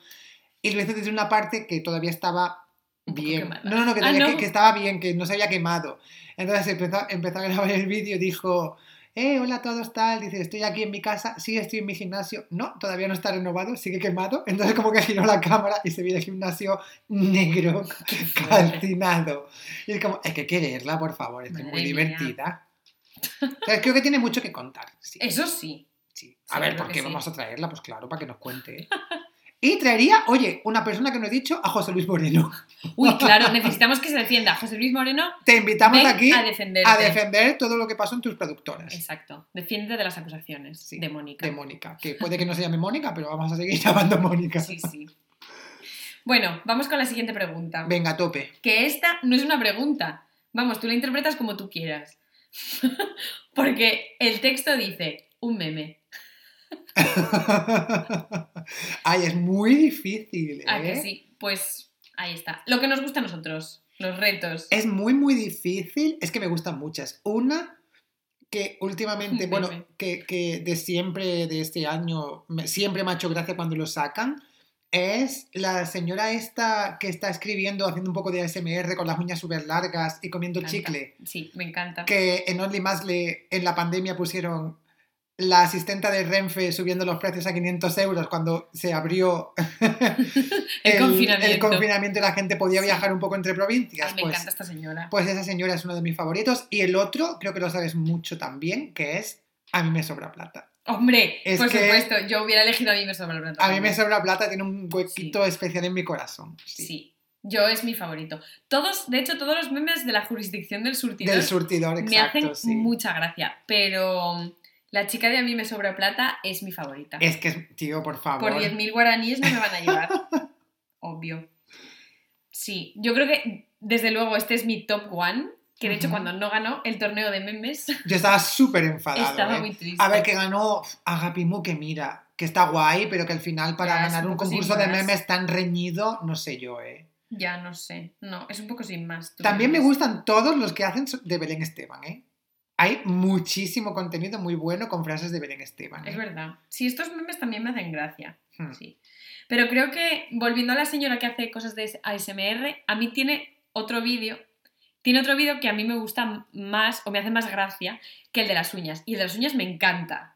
[SPEAKER 1] y lo hizo desde una parte que todavía estaba bien. No, no, no, que,
[SPEAKER 2] Ah, ¿no?
[SPEAKER 1] Que, que estaba bien, que no se había quemado. Entonces empezó, empezó a grabar el vídeo y dijo, eh, hola a todos, tal, dice, estoy aquí en mi casa, sí, estoy en mi gimnasio. No, todavía no está renovado, sigue quemado. Entonces como que giró la cámara y se ve el gimnasio negro, calcinado. Y es como, hay que quererla, por favor, es muy divertida. O sea, creo que tiene mucho que contar. Sí.
[SPEAKER 2] Eso sí.
[SPEAKER 1] A ver, ¿por qué
[SPEAKER 2] sí.
[SPEAKER 1] vamos a traerla? Pues claro, para que nos cuente. Y traería, oye, una persona que no he dicho, a José Luis Moreno.
[SPEAKER 2] Uy, claro, necesitamos que se defienda. José Luis Moreno,
[SPEAKER 1] Te invitamos
[SPEAKER 2] ven
[SPEAKER 1] aquí
[SPEAKER 2] a defenderte.
[SPEAKER 1] a defender todo lo que pasó en tus productoras.
[SPEAKER 2] Exacto. Defiende de las acusaciones
[SPEAKER 1] Sí,
[SPEAKER 2] de Mónica.
[SPEAKER 1] De Mónica. Que puede que no se llame Mónica, pero vamos a seguir llamando Mónica.
[SPEAKER 2] Sí, sí. Bueno, vamos con la siguiente pregunta.
[SPEAKER 1] Venga, tope.
[SPEAKER 2] Que esta no es una pregunta. Vamos, tú la interpretas como tú quieras. Porque el texto dice un meme.
[SPEAKER 1] Ay, es muy difícil. ¿eh?
[SPEAKER 2] ¿A que sí? Pues ahí está. Lo que nos gusta a nosotros, los retos.
[SPEAKER 1] Es muy, muy difícil. Es que me gustan muchas. Una que últimamente, bueno, que, que de siempre, de este año, siempre me ha hecho gracia cuando lo sacan, es la señora esta que está escribiendo, haciendo un poco de ASMR con las uñas súper largas y comiendo chicle.
[SPEAKER 2] Sí, me encanta.
[SPEAKER 1] Que en Only le en la pandemia pusieron la asistenta de Renfe subiendo los precios a 500 euros cuando se abrió
[SPEAKER 2] El confinamiento.
[SPEAKER 1] el confinamiento y la gente podía viajar un poco entre provincias.
[SPEAKER 2] Ay, me
[SPEAKER 1] pues,
[SPEAKER 2] encanta esta señora.
[SPEAKER 1] pues esa señora es uno de mis favoritos. Y el otro, creo que lo sabes mucho también, que es A mí me sobra plata.
[SPEAKER 2] Hombre,
[SPEAKER 1] Es
[SPEAKER 2] por supuesto, yo hubiera elegido a mí me sobra el plato.
[SPEAKER 1] A mí me sobra plata, tiene un huequito especial en mi corazón.
[SPEAKER 2] Sí.
[SPEAKER 1] Sí.
[SPEAKER 2] yo es mi favorito. Todos, de hecho, todos los memes de la jurisdicción del surtidor
[SPEAKER 1] Del surtidor,
[SPEAKER 2] me
[SPEAKER 1] exacto,
[SPEAKER 2] hacen
[SPEAKER 1] sí.
[SPEAKER 2] mucha gracia, pero la chica de a mí me sobra plata es mi favorita.
[SPEAKER 1] Es que, tío, por favor.
[SPEAKER 2] Por 10.000 guaraníes no me van a llevar. Obvio. Sí, yo creo que desde luego este es mi top one, que de hecho cuando no ganó el torneo de memes
[SPEAKER 1] Yo estaba súper enfadado.
[SPEAKER 2] estaba
[SPEAKER 1] ¿eh?
[SPEAKER 2] muy triste.
[SPEAKER 1] A ver, que ganó Agapimu, que mira, que está guay, pero que al final para
[SPEAKER 2] Ya,
[SPEAKER 1] ganar
[SPEAKER 2] un
[SPEAKER 1] un concurso de memes tan reñido, no sé yo, ¿eh?
[SPEAKER 2] Ya no sé, no, es un poco sin más.
[SPEAKER 1] También me gustan todos los que hacen de Belén Esteban, ¿eh? Hay muchísimo contenido muy bueno con frases de Belén Esteban. ¿eh?
[SPEAKER 2] Es verdad. Sí, estos memes también me hacen gracia.
[SPEAKER 1] Hmm.
[SPEAKER 2] Sí. Pero creo que, volviendo a la señora que hace cosas de ASMR, a mí tiene otro vídeo. Tiene otro vídeo que a mí me gusta más o me hace más gracia que el de las uñas. Y el de las uñas me encanta.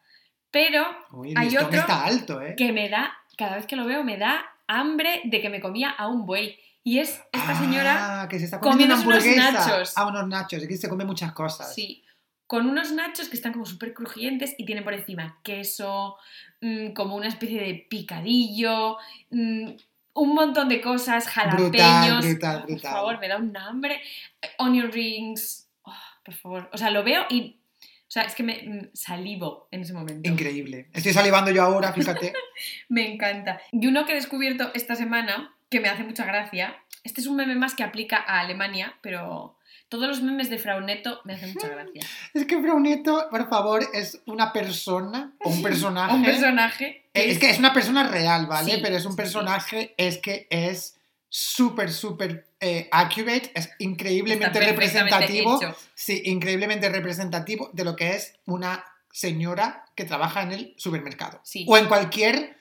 [SPEAKER 2] Pero
[SPEAKER 1] Uy,
[SPEAKER 2] Hay otro
[SPEAKER 1] está alto, ¿eh?
[SPEAKER 2] que me da, cada vez que lo veo, me da hambre de que me comía a un buey. Y es esta señora,
[SPEAKER 1] Ah, que se está comiendo una
[SPEAKER 2] comiéndose unos nachos.
[SPEAKER 1] Ah, unos nachos. Aquí se come muchas cosas.
[SPEAKER 2] sí, con unos nachos que están como súper crujientes y tienen por encima queso, mm, como una especie de picadillo, mm, un montón de cosas, jalapeños.
[SPEAKER 1] Brutal, brutal, brutal.
[SPEAKER 2] Por favor, me da un hambre. Eh, Onion rings. oh, por favor. O sea, lo veo y. O sea, es que me mm, salivo en ese momento.
[SPEAKER 1] Increíble. Estoy salivando yo ahora, fíjate.
[SPEAKER 2] Me encanta. Y uno que he descubierto esta semana, que me hace mucha gracia, este es un meme más que aplica a Alemania, pero todos los memes de Frau Neto me hacen mucha gracia.
[SPEAKER 1] es que Brauneto, por favor, es una persona o un personaje.
[SPEAKER 2] Un personaje.
[SPEAKER 1] Eh, Es que es una persona real, ¿vale?
[SPEAKER 2] Sí,
[SPEAKER 1] Pero es un
[SPEAKER 2] sí.
[SPEAKER 1] personaje, es que es súper, súper eh, accurate, es increíblemente representativo.
[SPEAKER 2] hecho.
[SPEAKER 1] Sí, increíblemente representativo de lo que es una señora que trabaja en el supermercado.
[SPEAKER 2] Sí.
[SPEAKER 1] O en cualquier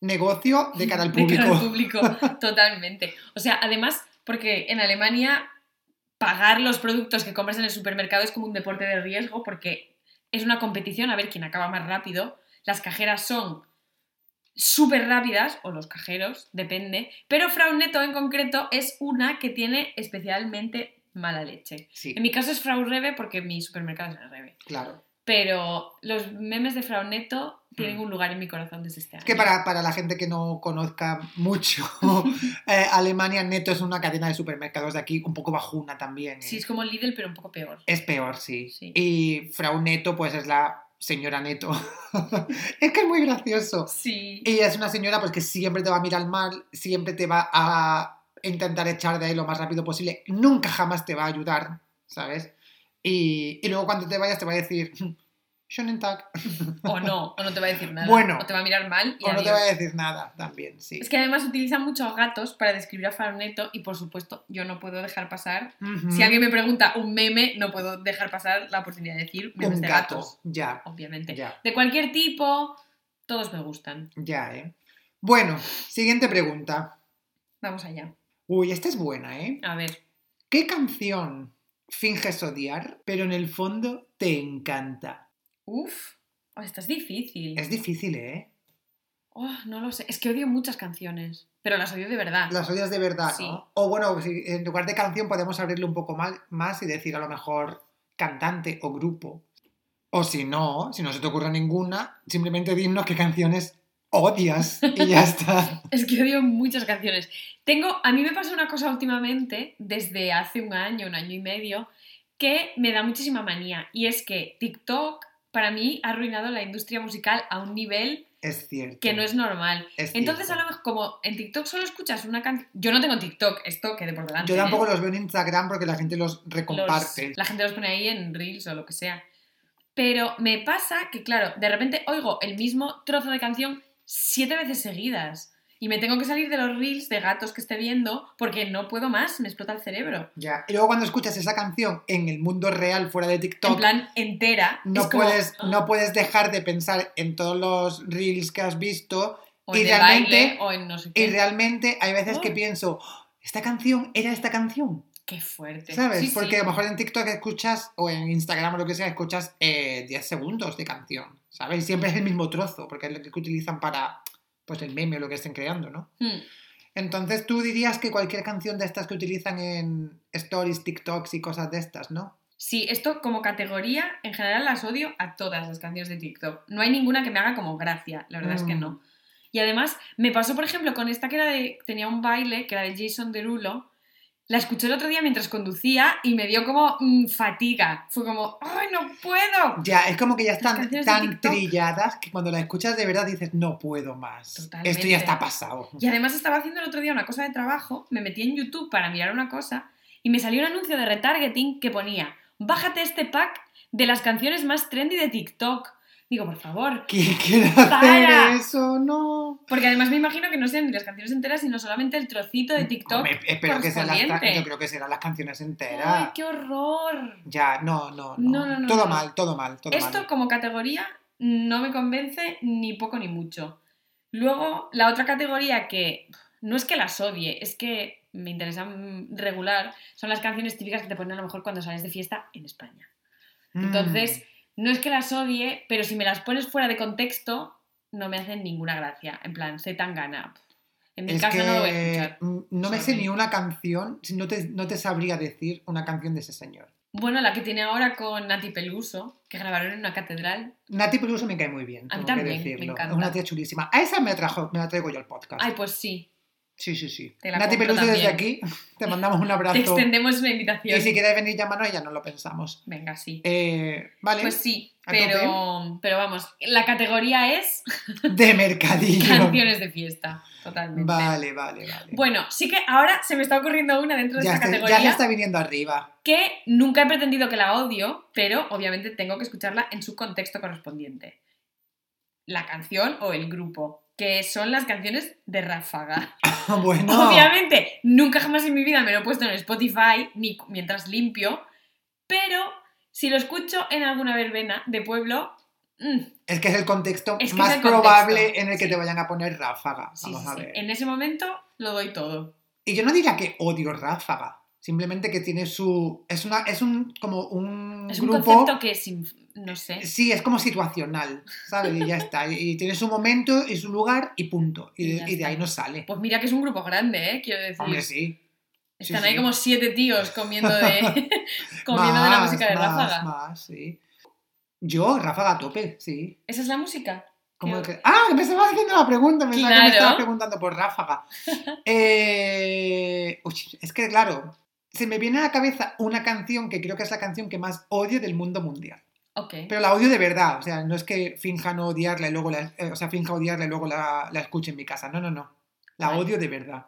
[SPEAKER 1] negocio de cara al
[SPEAKER 2] De
[SPEAKER 1] público.
[SPEAKER 2] cara al público, totalmente. O sea, además, porque en Alemania pagar los productos que compras en el supermercado es como un deporte de riesgo porque es una competición a ver quién acaba más rápido. Las cajeras son súper rápidas, o los cajeros, depende, pero Frau Neto en concreto es una que tiene especialmente mala leche.
[SPEAKER 1] Sí,
[SPEAKER 2] En mi caso es Frau Rebe porque mi supermercado es el Rebe.
[SPEAKER 1] claro.
[SPEAKER 2] Pero los memes de Frau Neto tienen
[SPEAKER 1] Mm.
[SPEAKER 2] un lugar en mi corazón desde este año.
[SPEAKER 1] Que para, para la gente que no conozca mucho, eh, Alemania Neto es una cadena de supermercados de aquí, un poco bajuna también. ¿eh?
[SPEAKER 2] Sí, es como Lidl, pero un poco peor.
[SPEAKER 1] Es peor, sí.
[SPEAKER 2] Sí.
[SPEAKER 1] Y Frau Neto, pues es la señora Neto. es que es muy gracioso.
[SPEAKER 2] Sí.
[SPEAKER 1] Y es una señora pues que siempre te va a mirar mal, siempre te va a intentar echar de ahí lo más rápido posible, nunca jamás te va a ayudar, ¿sabes? Y, y luego cuando te vayas te va a decir, Shonen Tag,
[SPEAKER 2] O no, o no te va a decir nada.
[SPEAKER 1] Bueno.
[SPEAKER 2] O te va a mirar mal y
[SPEAKER 1] o no te va a decir nada también, sí.
[SPEAKER 2] Es que además utilizan muchos gatos para describir a Frau Neto y por supuesto yo no puedo dejar pasar. Si alguien me pregunta un meme, no puedo dejar pasar la oportunidad de decir memes
[SPEAKER 1] Un
[SPEAKER 2] de
[SPEAKER 1] gato,
[SPEAKER 2] gatos,
[SPEAKER 1] ya,
[SPEAKER 2] obviamente.
[SPEAKER 1] ya,
[SPEAKER 2] De cualquier tipo, todos me gustan.
[SPEAKER 1] ya, ¿eh? Bueno, siguiente pregunta.
[SPEAKER 2] Vamos allá.
[SPEAKER 1] Uy, esta es buena, ¿eh?
[SPEAKER 2] A ver.
[SPEAKER 1] ¿Qué canción finges odiar, pero en el fondo te encanta?
[SPEAKER 2] Uf, oh, esta es difícil.
[SPEAKER 1] Es difícil, ¿eh?
[SPEAKER 2] Oh, no lo sé. Es que odio muchas canciones, pero las odio de verdad.
[SPEAKER 1] Las odias de verdad,
[SPEAKER 2] Sí.
[SPEAKER 1] ¿no? O bueno, en lugar de canción podemos abrirle un poco más y decir a lo mejor cantante o grupo. O si no, si no se te ocurre ninguna, simplemente dinos qué canciones odias y ya está.
[SPEAKER 2] Es que odio muchas canciones. Tengo, a mí me pasa una cosa últimamente, desde hace un año, un año y medio, que me da muchísima manía. Y es que TikTok, para mí, ha arruinado la industria musical a un nivel
[SPEAKER 1] Es cierto.
[SPEAKER 2] que no es normal.
[SPEAKER 1] es
[SPEAKER 2] Entonces, a lo mejor, como en TikTok solo escuchas una canción. Yo no tengo TikTok, esto quede por delante.
[SPEAKER 1] Yo tampoco
[SPEAKER 2] ¿eh?
[SPEAKER 1] los veo en Instagram porque la gente los
[SPEAKER 2] Los-
[SPEAKER 1] recomparte.
[SPEAKER 2] la gente los pone ahí en Reels o lo que sea. Pero me pasa que, claro, de repente oigo el mismo trozo de canción siete veces seguidas. Y me tengo que salir de los Reels de gatos que esté viendo porque no puedo más, me explota el cerebro.
[SPEAKER 1] Ya. Y luego cuando escuchas esa canción en el mundo real, fuera de
[SPEAKER 2] En
[SPEAKER 1] TikTok,
[SPEAKER 2] plan, entera.
[SPEAKER 1] no,
[SPEAKER 2] es como,
[SPEAKER 1] puedes,
[SPEAKER 2] ah,
[SPEAKER 1] no puedes dejar de pensar en todos los reels que has visto
[SPEAKER 2] o
[SPEAKER 1] y
[SPEAKER 2] en
[SPEAKER 1] realmente-
[SPEAKER 2] baile, o en no sé
[SPEAKER 1] y
[SPEAKER 2] qué.
[SPEAKER 1] realmente hay veces que
[SPEAKER 2] Oh.
[SPEAKER 1] pienso, "Oh, esta canción era esta canción,
[SPEAKER 2] Qué fuerte.
[SPEAKER 1] ¿sabes?
[SPEAKER 2] Sí, sí.
[SPEAKER 1] Porque a lo mejor en TikTok escuchas o en Instagram o lo que sea, escuchas eh, 10 segundos de canción, ¿sabes? Siempre es el mismo trozo, porque es lo que utilizan para pues el meme o lo que estén creando, ¿no?
[SPEAKER 2] Hmm.
[SPEAKER 1] Entonces tú dirías que cualquier canción de estas que utilizan en stories, TikToks y cosas de estas, ¿no?
[SPEAKER 2] Sí, esto como categoría, en general las odio a todas las canciones de TikTok. No hay ninguna que me haga como gracia, la verdad es que
[SPEAKER 1] Mm.
[SPEAKER 2] no. Y además, me pasó, por ejemplo, con esta que era de. tenía un baile, que era de Jason Derulo. La escuché el otro día mientras conducía y me dio como mm, fatiga. Fue como, ¡ay, no puedo!
[SPEAKER 1] Ya, es como que ya están tan trilladas que cuando las escuchas de verdad dices, no puedo más.
[SPEAKER 2] Totalmente.
[SPEAKER 1] Esto ya está pasado.
[SPEAKER 2] Y además estaba haciendo el otro día una cosa de trabajo, me metí en YouTube para mirar una cosa y me salió un anuncio de retargeting que ponía, bájate este pack de las canciones más trendy de TikTok. Digo, por favor.
[SPEAKER 1] ¿Quién quiere
[SPEAKER 2] ¡Para!
[SPEAKER 1] hacer eso? No.
[SPEAKER 2] Porque además me imagino que no sean ni las canciones enteras, sino solamente el trocito de TikTok.
[SPEAKER 1] Hombre, espero que sean las, yo creo que serán las canciones enteras.
[SPEAKER 2] ¡Ay, qué horror!
[SPEAKER 1] Ya, no, no, no.
[SPEAKER 2] No, no, no,
[SPEAKER 1] todo mal, todo mal, todo
[SPEAKER 2] Esto
[SPEAKER 1] mal.
[SPEAKER 2] como categoría no me convence ni poco ni mucho. Luego, la otra categoría que no es que las odie, es que me interesan regular, son las canciones típicas que te ponen a lo mejor cuando sales de fiesta en España.
[SPEAKER 1] Mm.
[SPEAKER 2] Entonces, no es que las odie, pero si me las pones fuera de contexto, no me hacen ninguna gracia. En plan, soy tan gana. En mi
[SPEAKER 1] es que
[SPEAKER 2] no lo voy a escuchar.
[SPEAKER 1] no me sé ni una canción, no te, no te sabría decir una canción de ese señor.
[SPEAKER 2] Bueno, la que tiene ahora con Nati Peluso, que grabaron en una catedral.
[SPEAKER 1] Nati Peluso me cae muy bien,
[SPEAKER 2] A mí también, me encanta.
[SPEAKER 1] Es una tía chulísima. A esa me, trajo, me la traigo yo al podcast.
[SPEAKER 2] Ay, pues sí.
[SPEAKER 1] Sí, sí, sí.
[SPEAKER 2] Te la
[SPEAKER 1] Nati Peluso desde aquí, te mandamos un abrazo.
[SPEAKER 2] Te extendemos una invitación.
[SPEAKER 1] Y si quieres venir, llámanos y ya no lo pensamos.
[SPEAKER 2] Venga, sí.
[SPEAKER 1] Eh, vale,
[SPEAKER 2] Pues sí, pero, pero vamos, la categoría es
[SPEAKER 1] de mercadillo.
[SPEAKER 2] canciones de fiesta, totalmente.
[SPEAKER 1] Vale, vale, vale.
[SPEAKER 2] Bueno, sí que ahora se me está ocurriendo una dentro de
[SPEAKER 1] ya,
[SPEAKER 2] esta
[SPEAKER 1] se,
[SPEAKER 2] categoría
[SPEAKER 1] ya se está viniendo arriba.
[SPEAKER 2] que nunca he pretendido que la odio, pero obviamente tengo que escucharla en su contexto correspondiente. La canción o el grupo, que son las canciones de Ráfaga.
[SPEAKER 1] bueno,
[SPEAKER 2] Obviamente, nunca jamás en mi vida me lo he puesto en Spotify, ni mientras limpio, pero si lo escucho en alguna verbena de pueblo, mm,
[SPEAKER 1] es que es el contexto
[SPEAKER 2] Es que
[SPEAKER 1] más
[SPEAKER 2] es el contexto,
[SPEAKER 1] probable en el que
[SPEAKER 2] sí.
[SPEAKER 1] te vayan a poner ráfaga. Vamos
[SPEAKER 2] sí,
[SPEAKER 1] a ver.
[SPEAKER 2] en ese momento lo doy todo.
[SPEAKER 1] Y yo no diría que odio ráfaga. Simplemente que tiene su. Es una. Es un. como un
[SPEAKER 2] Es un
[SPEAKER 1] grupo.
[SPEAKER 2] concepto que sin, no sé.
[SPEAKER 1] Sí, es como situacional, ¿sabes? Y ya está. Y tiene su momento y su lugar y punto. Y,
[SPEAKER 2] Y
[SPEAKER 1] de-
[SPEAKER 2] ya
[SPEAKER 1] y de ahí no sale.
[SPEAKER 2] Pues mira que es un grupo grande, ¿eh? Quiero decir.
[SPEAKER 1] Hombre, sí.
[SPEAKER 2] Están
[SPEAKER 1] sí,
[SPEAKER 2] ahí
[SPEAKER 1] sí.
[SPEAKER 2] como siete tíos comiendo de, comiendo de la música de
[SPEAKER 1] más,
[SPEAKER 2] Ráfaga.
[SPEAKER 1] Más, sí. Yo, ráfaga a tope, sí.
[SPEAKER 2] ¿Esa es la música?
[SPEAKER 1] Como que- ah, me estabas haciendo la pregunta, me
[SPEAKER 2] Claro.
[SPEAKER 1] estabas preguntando por ráfaga. Eh, uy, es que claro, se me viene a la cabeza una canción que creo que es la canción que más odio del mundo mundial.
[SPEAKER 2] Ok.
[SPEAKER 1] Pero la odio de verdad, o sea, no es que finja no odiarla y luego la, eh, o sea, finja odiarla y luego la, la escuche en mi casa. No, no, no. La odio de verdad.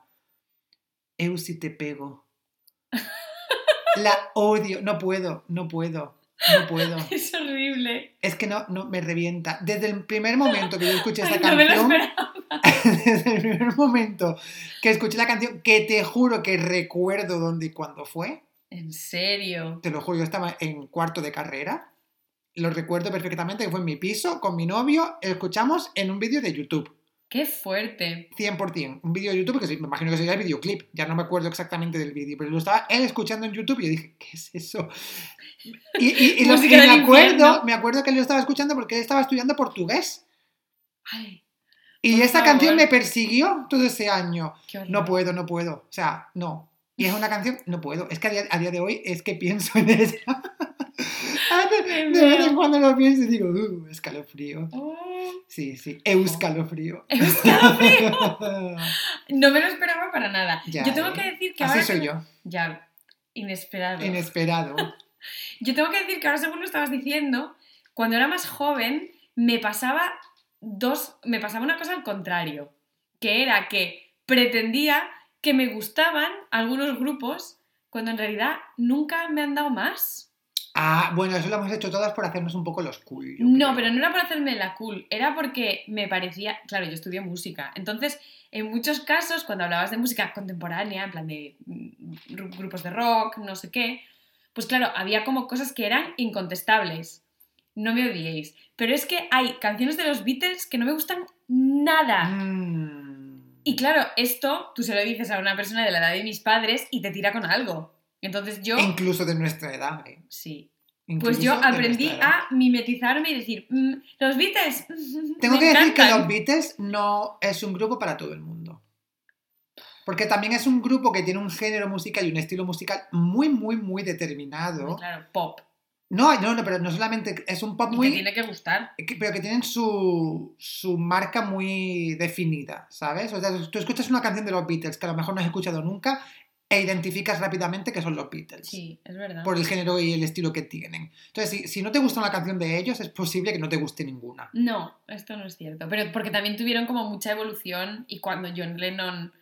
[SPEAKER 1] Eu si te pego. La odio, no puedo, no puedo, no puedo.
[SPEAKER 2] Es horrible.
[SPEAKER 1] Es que no, no me revienta. Desde el primer momento que yo escuché esta
[SPEAKER 2] Ay, no me lo
[SPEAKER 1] canción,
[SPEAKER 2] esperaba.
[SPEAKER 1] desde el primer momento que escuché la canción, que te juro que recuerdo dónde y cuándo fue,
[SPEAKER 2] En serio.
[SPEAKER 1] te lo juro, yo estaba en cuarto de carrera, lo recuerdo perfectamente, que fue en mi piso con mi novio, escuchamos en un vídeo de YouTube.
[SPEAKER 2] Qué fuerte.
[SPEAKER 1] 100%, un vídeo de YouTube que me imagino que sería el videoclip, ya no me acuerdo exactamente del vídeo, pero lo estaba él escuchando en YouTube y yo dije, ¿qué es eso? Y, y- y y me acuerdo,
[SPEAKER 2] infierno.
[SPEAKER 1] me acuerdo que lo estaba escuchando porque él estaba estudiando portugués.
[SPEAKER 2] Ay,
[SPEAKER 1] Y
[SPEAKER 2] Por
[SPEAKER 1] esa
[SPEAKER 2] favor.
[SPEAKER 1] canción me persiguió todo ese año. No puedo, no puedo. O sea, no. Y es una canción, no puedo. Es que a día, a día de hoy es que pienso en. Ah, de, vez en cuando lo pienso y digo, uh, escalofrío.
[SPEAKER 2] Oh,
[SPEAKER 1] Sí, sí, euscalofrío.
[SPEAKER 2] no me lo esperaba para nada.
[SPEAKER 1] Ya,
[SPEAKER 2] yo tengo
[SPEAKER 1] ¿eh?
[SPEAKER 2] que decir que
[SPEAKER 1] Así
[SPEAKER 2] ahora.
[SPEAKER 1] soy yo,
[SPEAKER 2] Ya, inesperado.
[SPEAKER 1] inesperado.
[SPEAKER 2] Yo tengo que decir que ahora, según lo estabas diciendo, cuando era más joven, me pasaba dos, me pasaba una cosa al contrario, que era que pretendía que me gustaban algunos grupos cuando en realidad nunca me han dado más.
[SPEAKER 1] Ah, bueno, eso lo hemos hecho todas por hacernos un poco los cool.
[SPEAKER 2] No, pero no era por hacerme la cool, era porque me parecía, claro, yo estudié música, entonces en muchos casos cuando hablabas de música contemporánea, en plan de mm, gru- grupos de rock, no sé qué, pues claro, había como cosas que eran incontestables. No me odiéis, pero es que hay canciones de los Beatles que no me gustan nada.
[SPEAKER 1] Mm.
[SPEAKER 2] Y claro, esto tú se lo dices a una persona de la edad de mis padres y te tira con algo. Entonces yo,
[SPEAKER 1] Incluso de nuestra edad. ¿eh?
[SPEAKER 2] sí.
[SPEAKER 1] Incluso
[SPEAKER 2] Pues yo aprendí a mimetizarme y decir, "Mm, los Beatles.
[SPEAKER 1] Tengo
[SPEAKER 2] me
[SPEAKER 1] que decir que
[SPEAKER 2] encantan".
[SPEAKER 1] los Beatles no es un grupo para todo el mundo. Porque también es un grupo que tiene un género musical y un estilo musical muy, muy, muy determinado.
[SPEAKER 2] Claro, pop.
[SPEAKER 1] No, no, no, pero no solamente es un pop
[SPEAKER 2] Y
[SPEAKER 1] muy...
[SPEAKER 2] que tiene que gustar.
[SPEAKER 1] que- pero que tienen su, su marca muy definida, ¿sabes? O sea, tú escuchas una canción de los Beatles que a lo mejor no has escuchado nunca e identificas rápidamente que son los Beatles.
[SPEAKER 2] Sí, es verdad.
[SPEAKER 1] Por el género y el estilo que tienen. Entonces, si, si no te gusta una canción de ellos, es posible que no te guste ninguna.
[SPEAKER 2] No, esto no es cierto. Pero porque también tuvieron como mucha evolución y cuando John Lennon,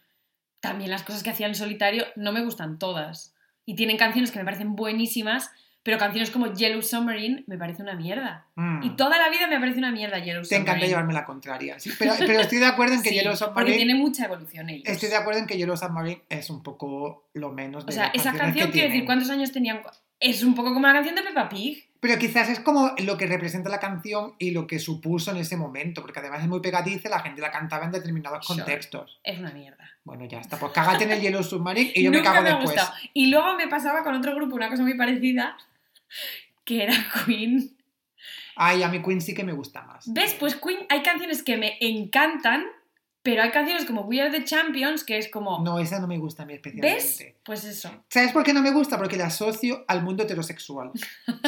[SPEAKER 2] también las cosas que hacía en solitario, no me gustan todas. Y tienen canciones que me parecen buenísimas, pero canciones como Yellow Submarine me parece una mierda.
[SPEAKER 1] Mm.
[SPEAKER 2] Y toda la vida me parece una mierda Yellow
[SPEAKER 1] Te
[SPEAKER 2] Submarine.
[SPEAKER 1] encanta llevarme la contraria. sí, pero, pero estoy de acuerdo en que
[SPEAKER 2] Sí,
[SPEAKER 1] Yellow
[SPEAKER 2] porque
[SPEAKER 1] Submarine.
[SPEAKER 2] tiene mucha evolución ellos.
[SPEAKER 1] Estoy de acuerdo en que Yellow Submarine es un poco lo menos de
[SPEAKER 2] O sea,
[SPEAKER 1] las
[SPEAKER 2] esa canción,
[SPEAKER 1] que
[SPEAKER 2] quiero decir. ¿cuántos años tenían? Es un poco como la canción de Peppa Pig.
[SPEAKER 1] Pero quizás es como lo que representa la canción y lo que supuso en ese momento, porque además es muy pegadiza, la gente la cantaba en determinados
[SPEAKER 2] Sure.
[SPEAKER 1] contextos.
[SPEAKER 2] Es una mierda.
[SPEAKER 1] Bueno, ya está, pues cágate en el Yellow Submarine y yo me
[SPEAKER 2] Nunca
[SPEAKER 1] cago
[SPEAKER 2] me ha
[SPEAKER 1] después.
[SPEAKER 2] gustado. Y luego me pasaba con otro grupo una cosa muy parecida, que era Queen.
[SPEAKER 1] Ay, a mi Queen sí que me gusta más.
[SPEAKER 2] ¿Ves? Pues Queen hay canciones que me encantan, pero hay canciones como We Are the Champions que es como...
[SPEAKER 1] No, esa no me gusta a mí especialmente.
[SPEAKER 2] ¿Ves? Pues eso.
[SPEAKER 1] ¿Sabes por qué no me gusta? Porque la asocio al mundo heterosexual.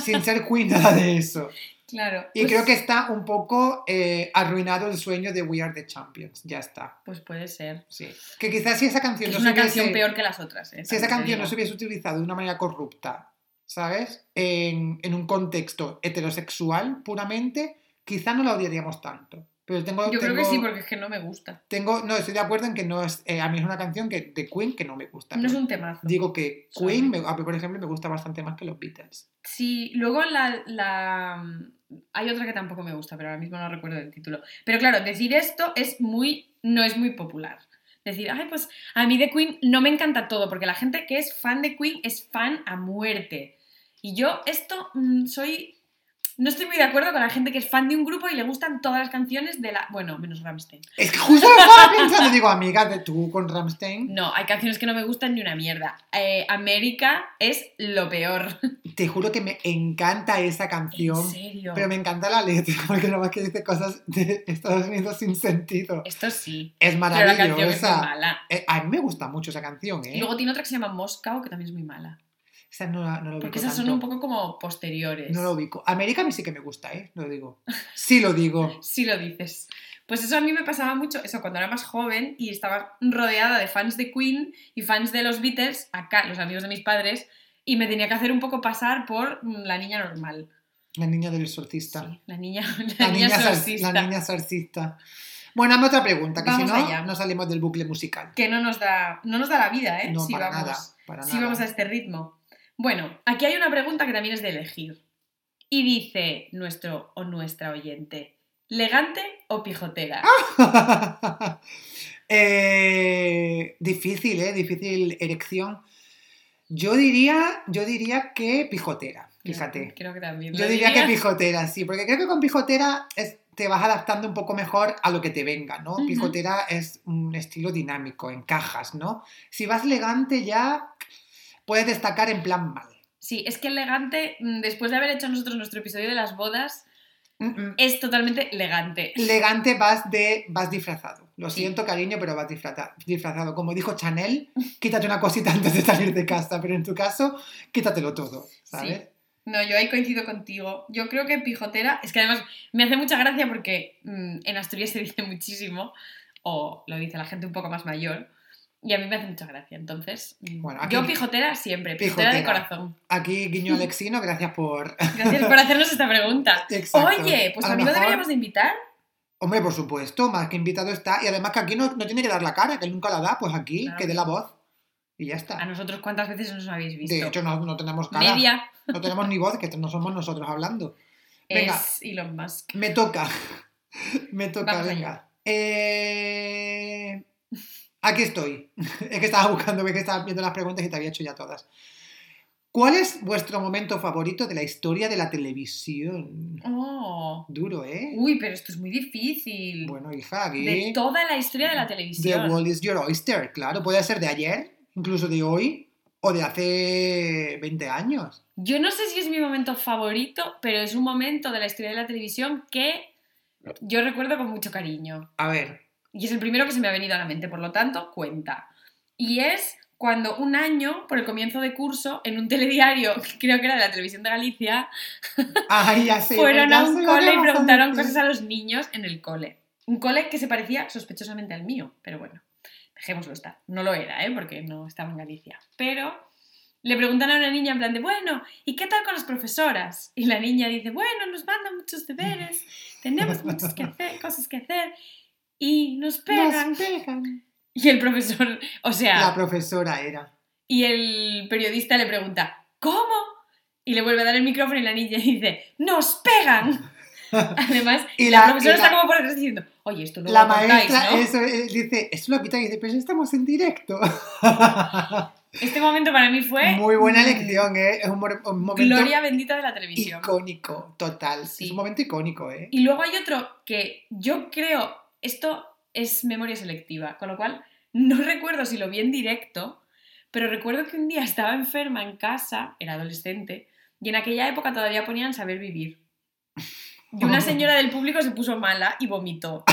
[SPEAKER 1] sin ser Queen, nada de eso.
[SPEAKER 2] Claro.
[SPEAKER 1] Y
[SPEAKER 2] pues-
[SPEAKER 1] creo que está un poco eh, arruinado el sueño de We Are the Champions. Ya está.
[SPEAKER 2] Pues puede ser.
[SPEAKER 1] Sí. Que quizás si esa canción
[SPEAKER 2] Es
[SPEAKER 1] no
[SPEAKER 2] una
[SPEAKER 1] hubiese-
[SPEAKER 2] canción peor que las otras. ¿eh?
[SPEAKER 1] Si esa canción no se hubiese utilizado de una manera corrupta, ¿sabes? En, en un contexto heterosexual puramente, quizá no la odiaríamos tanto. Pero tengo,
[SPEAKER 2] Yo creo que sí, porque es que no me gusta.
[SPEAKER 1] tengo, no, estoy de acuerdo en que no es, eh, a mí es una canción que, de Queen que no me gusta.
[SPEAKER 2] No es un temazo.
[SPEAKER 1] Digo que. Queen, me- a mí, por ejemplo, me gusta bastante más que los Beatles.
[SPEAKER 2] Sí, luego la, la- Hay otra que tampoco me gusta, pero ahora mismo no recuerdo el título. Pero claro, decir esto es muy... no es muy popular. Decir, ay, pues a mí de Queen no me encanta todo, porque la gente que es fan de Queen es fan a muerte. Y yo esto mm, soy... No estoy muy de acuerdo con la gente que es fan de un grupo y le gustan todas las canciones de la... Bueno, menos Rammstein.
[SPEAKER 1] Es que justo lo estaba pensando, digo, amiga, de tú con Ramstein,
[SPEAKER 2] No, hay canciones que no me gustan ni una mierda. Eh, América es lo peor.
[SPEAKER 1] te juro que me encanta esa
[SPEAKER 2] ¿En
[SPEAKER 1] canción.
[SPEAKER 2] serio?
[SPEAKER 1] Pero me encanta la letra, porque nada más que dice cosas de Estados Unidos sin sentido.
[SPEAKER 2] Esto sí.
[SPEAKER 1] Es
[SPEAKER 2] Pero la canción es muy
[SPEAKER 1] maravillosa.
[SPEAKER 2] mala.
[SPEAKER 1] Eh, a mí me gusta mucho esa canción, ¿eh?
[SPEAKER 2] Y luego tiene otra que se llama Moscow, que también es muy mala.
[SPEAKER 1] Esa no, la- no lo
[SPEAKER 2] Porque esas son un poco como posteriores.
[SPEAKER 1] No lo ubico. América a mí sí que me gusta, ¿eh? Lo digo. Sí lo digo.
[SPEAKER 2] Sí lo dices. Pues eso a mí me pasaba mucho, eso cuando era más joven y estaba rodeada de fans de Queen y fans de los Beatles, acá, los amigos de mis padres, y me tenía que hacer un poco pasar por mm, la niña normal.
[SPEAKER 1] La niña del exorcista.
[SPEAKER 2] Sí, la niña,
[SPEAKER 1] La,
[SPEAKER 2] la
[SPEAKER 1] niña
[SPEAKER 2] niña
[SPEAKER 1] la niña exorcista. Bueno, hazme otra pregunta, que
[SPEAKER 2] Vamos
[SPEAKER 1] si no,
[SPEAKER 2] allá.
[SPEAKER 1] no salimos del bucle musical.
[SPEAKER 2] Que no nos da, no nos da la vida, ¿eh?
[SPEAKER 1] No,
[SPEAKER 2] si
[SPEAKER 1] para
[SPEAKER 2] vamos,
[SPEAKER 1] nada. Para
[SPEAKER 2] si
[SPEAKER 1] nada.
[SPEAKER 2] vamos a este ritmo. Bueno, aquí hay una pregunta que también es de elegir. Y dice nuestro o nuestra oyente, ¿legante o pijotera?
[SPEAKER 1] Eh, difícil, ¿eh? Difícil erección. Yo diría, yo diría que pijotera, fíjate.
[SPEAKER 2] Creo que también.
[SPEAKER 1] Yo diría que pijotera, sí, porque creo que con pijotera es- te vas adaptando un poco mejor a lo que te venga, ¿no? Pijotera es un estilo dinámico, encajas, ¿no? Si vas elegante ya puedes destacar en plan mal.
[SPEAKER 2] Sí, es que elegante, mm, después de haber hecho nosotros nuestro episodio de las bodas,
[SPEAKER 1] Mm, mm.
[SPEAKER 2] es totalmente elegante.
[SPEAKER 1] Elegante vas de vas disfrazado. Lo
[SPEAKER 2] Sí.
[SPEAKER 1] siento, cariño, pero vas disfraza- disfrazado. Como dijo Chanel, quítate una cosita antes de salir de casa, pero en tu caso, quítatelo todo, ¿sabes?
[SPEAKER 2] No, yo ahí coincido contigo. Yo creo que pijotera, es que además me hace mucha gracia porque mm, en Asturias se dice muchísimo, o lo dice la gente un poco más mayor, y a mí me hace mucha gracia. Entonces, mm,
[SPEAKER 1] Bueno, aquí-
[SPEAKER 2] yo pijotera siempre, pijotera, de corazón.
[SPEAKER 1] Aquí, guiño Alexino, gracias por...
[SPEAKER 2] Gracias por hacernos esta pregunta.
[SPEAKER 1] Exacto.
[SPEAKER 2] Oye, pues
[SPEAKER 1] A
[SPEAKER 2] a, mí no deberíamos de invitar.
[SPEAKER 1] Hombre, por supuesto, más que invitado está. Y además que aquí no, no tiene que dar la cara, que él nunca la da, pues aquí,
[SPEAKER 2] Claro
[SPEAKER 1] que dé la voz. Y ya
[SPEAKER 2] A
[SPEAKER 1] está.
[SPEAKER 2] nosotros, ¿cuántas veces nos habéis visto?
[SPEAKER 1] De hecho, no, no tenemos cara.
[SPEAKER 2] Media
[SPEAKER 1] No tenemos ni voz, que no somos nosotros hablando. Venga.
[SPEAKER 2] es Elon Musk.
[SPEAKER 1] Me toca. Me toca,
[SPEAKER 2] Vamos
[SPEAKER 1] venga. Eh, Aquí estoy. Es que estaba buscando, que estaba viendo las preguntas y te había hecho ya todas. ¿Cuál es vuestro momento favorito de la historia de la televisión?
[SPEAKER 2] Oh.
[SPEAKER 1] Duro, ¿eh?
[SPEAKER 2] Uy, pero esto es muy difícil.
[SPEAKER 1] Bueno, hija, aquí.
[SPEAKER 2] de toda la historia de la
[SPEAKER 1] The
[SPEAKER 2] televisión.
[SPEAKER 1] World is Your Oyster, claro. Puede ser de ayer, incluso de hoy, o de hace 20 años.
[SPEAKER 2] Yo no sé si es mi momento favorito, pero es un momento de la historia de la televisión que yo recuerdo con mucho cariño.
[SPEAKER 1] A ver.
[SPEAKER 2] Y es el primero que se me ha venido a la mente, por lo tanto, cuenta. Y es cuando un año, por el comienzo de curso, en un telediario, creo que era de la televisión de Galicia,
[SPEAKER 1] Ay, ya sé.
[SPEAKER 2] fueron
[SPEAKER 1] ya
[SPEAKER 2] a un cole y
[SPEAKER 1] a
[SPEAKER 2] preguntaron cosas a los niños en el cole. Un cole que se parecía sospechosamente al mío, pero bueno, dejémoslo estar. No lo era, ¿eh? porque no estaba en Galicia. Pero le preguntan a una niña en plan de, bueno, ¿y qué tal con las profesoras? Y la niña dice, bueno, nos mandan muchos deberes, tenemos muchas que hacer, cosas que hacer y nos pegan.
[SPEAKER 1] Nos pegan.
[SPEAKER 2] Y el profesor, o sea,
[SPEAKER 1] La profesora era.
[SPEAKER 2] y el periodista le pregunta, ¿cómo? Y le vuelve a dar el micrófono y la niña dice, ¡nos pegan! Además,
[SPEAKER 1] Y
[SPEAKER 2] la,
[SPEAKER 1] la-
[SPEAKER 2] profesora
[SPEAKER 1] y la-
[SPEAKER 2] está como por detrás diciendo, oye, esto no
[SPEAKER 1] la
[SPEAKER 2] lo contáis,
[SPEAKER 1] maestra
[SPEAKER 2] ¿no?
[SPEAKER 1] eso, eh, dice, eso lo quita y dice, pero estamos en directo.
[SPEAKER 2] Este momento para mí fue...
[SPEAKER 1] Muy buena lección, ¿eh? Es un, mo- un momento
[SPEAKER 2] Gloria bendita de la televisión.
[SPEAKER 1] icónico, total.
[SPEAKER 2] Sí.
[SPEAKER 1] Es un momento icónico, ¿eh?
[SPEAKER 2] Y luego hay otro que yo creo, esto es memoria selectiva, con lo cual no recuerdo si lo vi en directo, pero recuerdo que un día estaba enferma en casa, era adolescente, y en aquella época todavía ponían saber vivir. Y una señora del público se puso mala y vomitó.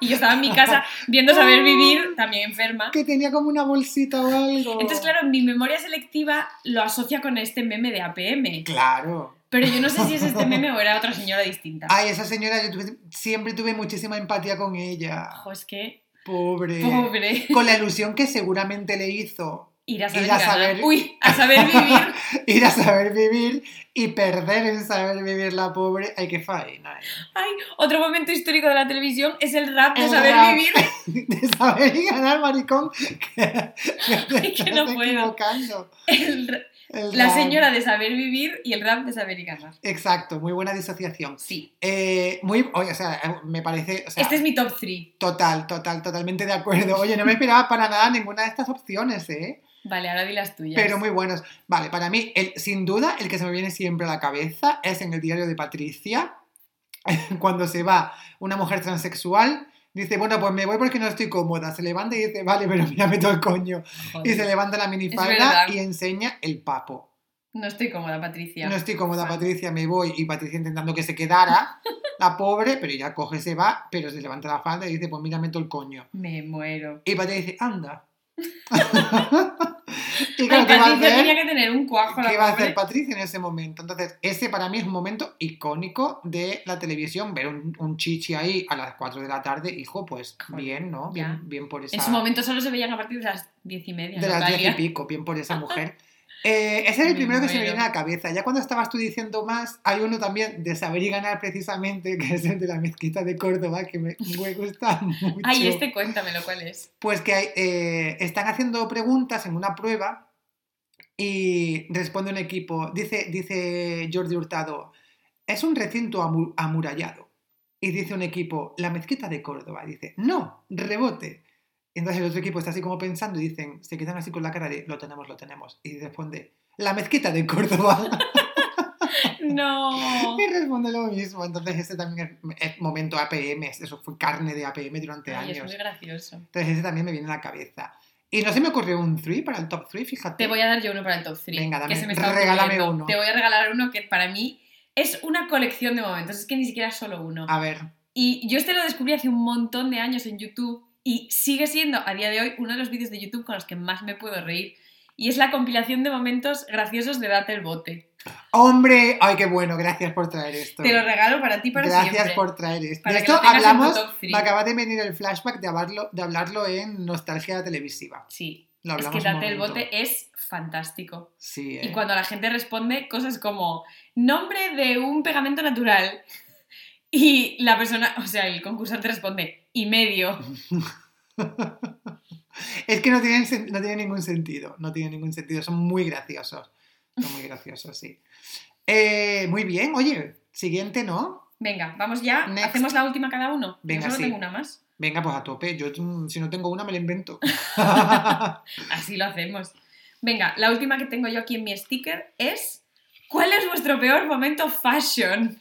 [SPEAKER 2] Y yo estaba en mi casa viendo saber vivir, también enferma.
[SPEAKER 1] Que tenía como una bolsita o algo.
[SPEAKER 2] Entonces, claro, mi memoria selectiva lo asocia con este meme de APM.
[SPEAKER 1] Claro.
[SPEAKER 2] Pero yo no sé si es este meme o era otra señora distinta.
[SPEAKER 1] Ay, esa señora, yo tuve- siempre tuve muchísima empatía con ella.
[SPEAKER 2] Ojo, es que,
[SPEAKER 1] Pobre.
[SPEAKER 2] pobre.
[SPEAKER 1] Con la ilusión que seguramente le hizo
[SPEAKER 2] Ir a saber,
[SPEAKER 1] Ir a saber-
[SPEAKER 2] Uy, a saber vivir.
[SPEAKER 1] ir a saber vivir y perder en saber vivir la pobre. Ay, qué faena. eh.
[SPEAKER 2] Ay, otro momento histórico de la televisión es el rap de
[SPEAKER 1] El
[SPEAKER 2] saber
[SPEAKER 1] rap.
[SPEAKER 2] vivir.
[SPEAKER 1] De saber y ganar, maricón. Que, que
[SPEAKER 2] Ay, que no puedo.
[SPEAKER 1] equivocando.
[SPEAKER 2] El
[SPEAKER 1] El
[SPEAKER 2] la
[SPEAKER 1] rap.
[SPEAKER 2] señora de saber vivir y el rap de saber y ganar.
[SPEAKER 1] Exacto, muy buena disociación.
[SPEAKER 2] Sí.
[SPEAKER 1] Eh, muy, oye, o sea, me parece, o sea,
[SPEAKER 2] Este es mi top 3.
[SPEAKER 1] total, total, totalmente de acuerdo. Oye, no me esperaba para nada ninguna de estas opciones, ¿eh?
[SPEAKER 2] Vale, ahora di las tuyas.
[SPEAKER 1] Pero muy buenas. Vale, para mí, el, sin duda, el que se me viene siempre a la cabeza es en el diario de Patricia, cuando se va una mujer transexual, dice, bueno, pues me voy porque no estoy cómoda. Se levanta y dice, vale, pero mírame todo el coño.
[SPEAKER 2] Joder.
[SPEAKER 1] Y se levanta la minifalda y enseña el papo.
[SPEAKER 2] No estoy cómoda, Patricia.
[SPEAKER 1] No estoy cómoda. Patricia, me voy. Y Patricia intentando que se quedara, la pobre, pero ya coge, se va, pero se levanta la falda y dice, pues mírame todo el coño.
[SPEAKER 2] Me muero.
[SPEAKER 1] Y Patricia dice, anda. y claro, ¿qué va a
[SPEAKER 2] Patricia
[SPEAKER 1] hacer?
[SPEAKER 2] tenía que tener un cuajo
[SPEAKER 1] ¿Qué va a hacer Patricia en ese momento? Entonces, ese para mí es un momento icónico de la televisión. Ver un, un chichi ahí a las 4 de la tarde, hijo, pues
[SPEAKER 2] Joder,
[SPEAKER 1] bien, ¿no?
[SPEAKER 2] ya.
[SPEAKER 1] Bien, bien por esa.
[SPEAKER 2] En su momento solo se veían a partir de las diez y media.
[SPEAKER 1] de
[SPEAKER 2] ¿no,
[SPEAKER 1] las 10 y pico, bien por esa mujer. Eh, ese es el
[SPEAKER 2] Me
[SPEAKER 1] primero que se me viene a la cabeza. Ya cuando estabas tú diciendo más, hay uno también de saber y ganar precisamente, que es el de la mezquita de Córdoba, que me, me gusta mucho.
[SPEAKER 2] Ay, este cuéntamelo, ¿cuál es?
[SPEAKER 1] Pues que eh, están haciendo preguntas en una prueba y responde un equipo. Dice, dice Jordi Hurtado, es un recinto amu- amurallado. Y dice un equipo, la mezquita de Córdoba. Dice, no, rebote. Y entonces el otro equipo está así como pensando y dicen, se quedan así con la cara de, lo tenemos, lo tenemos. Y responde, la mezquita de Córdoba.
[SPEAKER 2] No.
[SPEAKER 1] y responde lo mismo. Entonces ese también es, es momento APM, eso fue carne de APM durante
[SPEAKER 2] Ay, es
[SPEAKER 1] años.
[SPEAKER 2] muy gracioso.
[SPEAKER 1] Entonces ese también me viene a la cabeza. Y no se me ocurrió un 3 para el top 3, fíjate.
[SPEAKER 2] Te voy a dar yo uno para el top 3.
[SPEAKER 1] Venga, dame,
[SPEAKER 2] que se me está
[SPEAKER 1] regálame
[SPEAKER 2] ocurriendo.
[SPEAKER 1] uno.
[SPEAKER 2] Te voy a regalar uno que para mí es una colección de momentos. Es que ni siquiera es solo uno.
[SPEAKER 1] A ver,
[SPEAKER 2] Y yo este lo descubrí hace un montón de años en YouTube y sigue siendo a día de hoy uno de los vídeos de YouTube con los que más me puedo reír. Y es la compilación de momentos graciosos de Date el Bote.
[SPEAKER 1] hombre, ay, qué bueno, gracias por traer esto.
[SPEAKER 2] Te lo regalo para ti para
[SPEAKER 1] gracias
[SPEAKER 2] siempre.
[SPEAKER 1] por traer esto.
[SPEAKER 2] Para
[SPEAKER 1] de esto hablamos, me acaba de venir el flashback de hablarlo, de hablarlo en Nostalgia Televisiva.
[SPEAKER 2] Sí,
[SPEAKER 1] Lo
[SPEAKER 2] es que Date el. Bote es fantástico.
[SPEAKER 1] Sí,
[SPEAKER 2] Y
[SPEAKER 1] eh.
[SPEAKER 2] cuando la gente responde cosas como nombre de un pegamento natural Y la persona, o sea, el concursante responde, y medio.
[SPEAKER 1] es que no tienen, no tiene ningún sentido, no tiene ningún sentido, son muy graciosos, son muy graciosos, sí. Eh, muy bien, oye, siguiente, ¿no?
[SPEAKER 2] Venga, vamos ya.
[SPEAKER 1] Next.
[SPEAKER 2] ¿Hacemos la última cada uno?
[SPEAKER 1] Venga,
[SPEAKER 2] Yo solo
[SPEAKER 1] sí.
[SPEAKER 2] tengo una más.
[SPEAKER 1] Venga, pues a tope, yo mm, si no tengo una me la invento.
[SPEAKER 2] Así lo hacemos. Venga, la última que tengo yo aquí en mi sticker es ¿Cuál es vuestro peor momento fashion?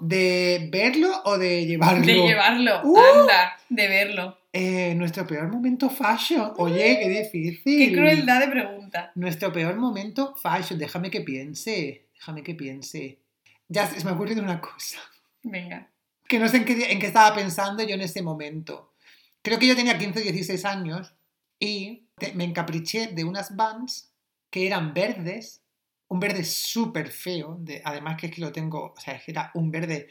[SPEAKER 1] ¿De verlo o de llevarlo?
[SPEAKER 2] De llevarlo,
[SPEAKER 1] ¡Uh!
[SPEAKER 2] anda, de verlo.
[SPEAKER 1] Eh, nuestro peor momento fashion. Oye, qué difícil.
[SPEAKER 2] Qué crueldad de pregunta.
[SPEAKER 1] Nuestro peor momento fashion. Déjame que piense. Déjame que piense. Ya se me ha ocurrido una cosa.
[SPEAKER 2] Venga.
[SPEAKER 1] Que no sé en qué, en qué estaba pensando yo en ese momento. Creo que yo tenía 15 o 16 años y te- me encapriché de unas Vans que eran verdes. Un verde súper feo. De, además que es que lo tengo... O sea, es que era un verde...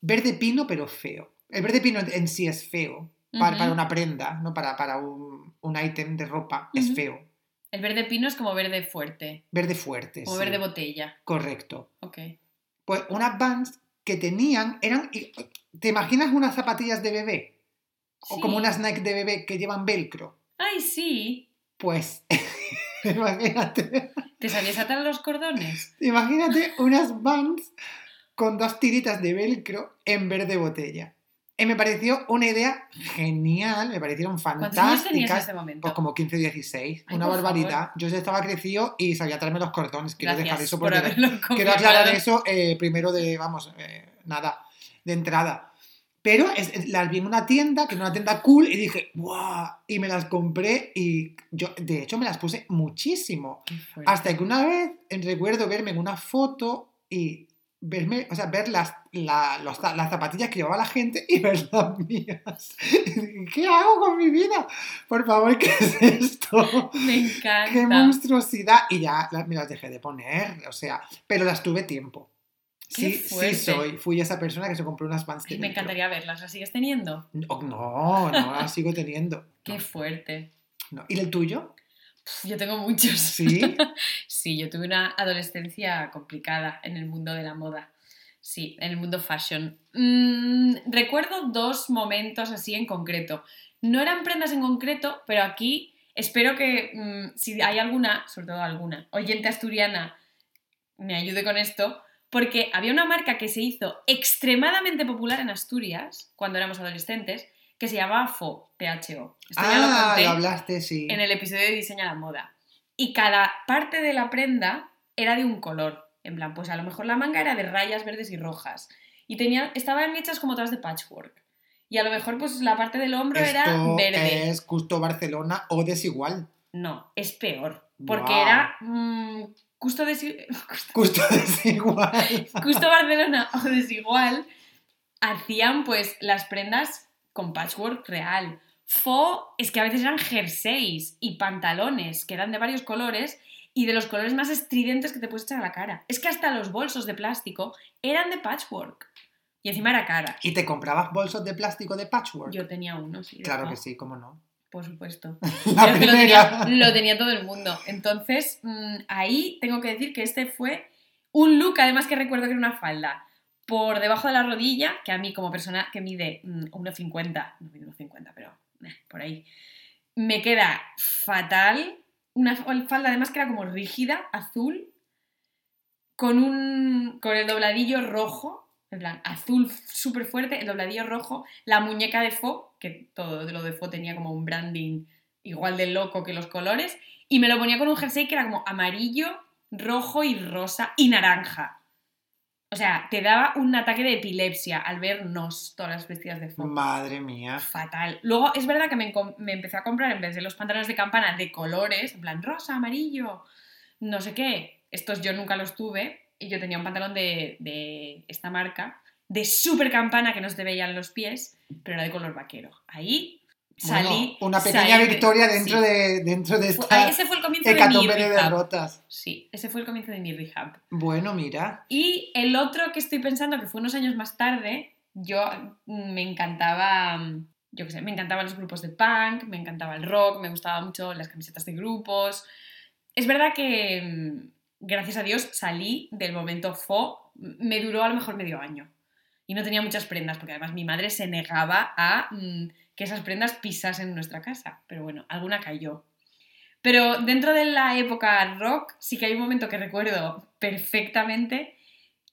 [SPEAKER 1] Verde pino, pero feo. El verde pino en sí es feo. Para, una prenda, no para, para un, un ítem de ropa. Es feo.
[SPEAKER 2] El verde pino es como verde fuerte,
[SPEAKER 1] Verde fuerte.
[SPEAKER 2] como
[SPEAKER 1] sí.
[SPEAKER 2] verde botella.
[SPEAKER 1] Correcto.
[SPEAKER 2] Ok.
[SPEAKER 1] Pues unas Vans que tenían, eran, ¿te imaginas unas zapatillas de bebé? O como unas Nike de bebé que llevan velcro.
[SPEAKER 2] Ay, sí.
[SPEAKER 1] Pues, imagínate,
[SPEAKER 2] ¿Te sabías atar los cordones?
[SPEAKER 1] imagínate unas Vans con dos tiritas de velcro en verde botella. Y me pareció una idea genial, me parecieron
[SPEAKER 2] ¿Cuántos años tenías en
[SPEAKER 1] fantásticas.
[SPEAKER 2] ese momento?
[SPEAKER 1] Pues como 15 16,
[SPEAKER 2] Ay,
[SPEAKER 1] una barbaridad.
[SPEAKER 2] favor.
[SPEAKER 1] Yo ya estaba crecido y sabía atarme los cordones. Quiero
[SPEAKER 2] Gracias
[SPEAKER 1] dejar eso
[SPEAKER 2] por
[SPEAKER 1] porque Quiero aclarar eso eh, primero de, vamos, eh, nada, de entrada. Pero es- las vi en una tienda, que era una tienda cool, y dije, ¡guau! Y me las compré y yo, de hecho, me las puse muchísimo. Hasta que una vez eh, recuerdo verme en una foto y verme, o sea, ver las, la- los las zapatillas que llevaba la gente y ver las mías. ¿Qué hago con mi vida? Por favor, ¿qué es esto?
[SPEAKER 2] Me encanta.
[SPEAKER 1] ¡Qué monstruosidad! Y ya la- me las dejé de poner, o sea, pero las tuve tiempo.
[SPEAKER 2] ¡Qué
[SPEAKER 1] Sí, sí soy. Fui esa persona que se compró unas pants
[SPEAKER 2] Ay, me encantaría verlas. ¿Las sigues teniendo?
[SPEAKER 1] No, no, no, las sigo teniendo.
[SPEAKER 2] Qué
[SPEAKER 1] No,
[SPEAKER 2] fuerte.
[SPEAKER 1] no. ¿Y el tuyo?
[SPEAKER 2] Yo tengo muchos.
[SPEAKER 1] Sí.
[SPEAKER 2] Sí, yo tuve una adolescencia complicada en el mundo de la moda. Sí, en el mundo fashion. Mm, recuerdo dos momentos así en concreto. No eran prendas en concreto, pero aquí espero que mm, si hay alguna, sobre todo alguna, oyente asturiana me ayude con esto, porque había una marca que se hizo extremadamente popular en Asturias cuando éramos adolescentes, que se llamaba FO, PHO. Esto ya lo
[SPEAKER 1] ah,
[SPEAKER 2] conté
[SPEAKER 1] lo hablaste, sí.
[SPEAKER 2] en el episodio de Diseña la Moda. Y cada parte de la prenda era de un color. En plan, pues a lo mejor la manga era de rayas verdes y rojas. Y tenía, estaban hechas como todas de patchwork. Y a lo mejor pues la parte del hombro era verde.
[SPEAKER 1] es justo Barcelona o desigual.
[SPEAKER 2] No, es peor. Porque era mm, justo, desi-
[SPEAKER 1] Justo desigual.
[SPEAKER 2] justo Barcelona o desigual. Hacían pues las prendas con patchwork real. Fo es que a veces eran jerseys y pantalones que eran de varios colores y de los colores más estridentes que te puedes echar a la cara. Es que hasta los bolsos de plástico eran de patchwork. Y encima era cara.
[SPEAKER 1] ¿Y te comprabas bolsos de plástico de patchwork?
[SPEAKER 2] Yo tenía uno, sí.
[SPEAKER 1] claro que sí, cómo no.
[SPEAKER 2] Por supuesto.
[SPEAKER 1] La
[SPEAKER 2] que lo
[SPEAKER 1] primera.
[SPEAKER 2] tenía, lo tenía todo el mundo. Entonces, mm, ahí tengo que decir que este fue un look, además que recuerdo que era una falda por debajo de la rodilla, que a mí como persona que mide mm, 1,50, no mide 1,50, pero eh, por ahí, me queda fatal. Una falda además que era como rígida, azul, con, un, con el dobladillo rojo, en plan, azul súper fuerte, el dobladillo rojo, la muñeca de Fo, que todo lo de Fo tenía como un branding igual de loco que los colores, y me lo ponía con un jersey que era como amarillo, rojo y rosa y naranja. O sea, te daba un ataque de epilepsia al vernos todas las vestidas de Fo.
[SPEAKER 1] Madre mía.
[SPEAKER 2] Fatal. Luego, es verdad que me, me empecé a comprar, en vez de los pantalones de campana, de colores, en plan rosa, amarillo, no sé qué. Estos yo nunca los tuve. Y yo tenía un pantalón de, de esta marca, de super campana que no se te veían los pies, pero era de color vaquero. Ahí salí.
[SPEAKER 1] Bueno, una pequeña
[SPEAKER 2] salí
[SPEAKER 1] victoria dentro,
[SPEAKER 2] sí.
[SPEAKER 1] de, dentro de esta
[SPEAKER 2] ese fue el comienzo de mi
[SPEAKER 1] de derrotas.
[SPEAKER 2] Sí, ese fue el comienzo de mi rehab.
[SPEAKER 1] Bueno, mira.
[SPEAKER 2] Y el otro que estoy pensando, que fue unos años más tarde, yo mm, me encantaba, mm, yo qué sé, me encantaban los grupos de punk, me encantaba el rock, me gustaban mucho las camisetas de grupos. Es verdad que, mm, gracias a Dios, salí del momento fo, me duró a lo mejor medio año. Y no tenía muchas prendas, porque además mi madre se negaba a mm, que esas prendas pisasen en nuestra casa. Pero bueno, alguna cayó. Pero dentro de la época rock, sí que hay un momento que recuerdo perfectamente,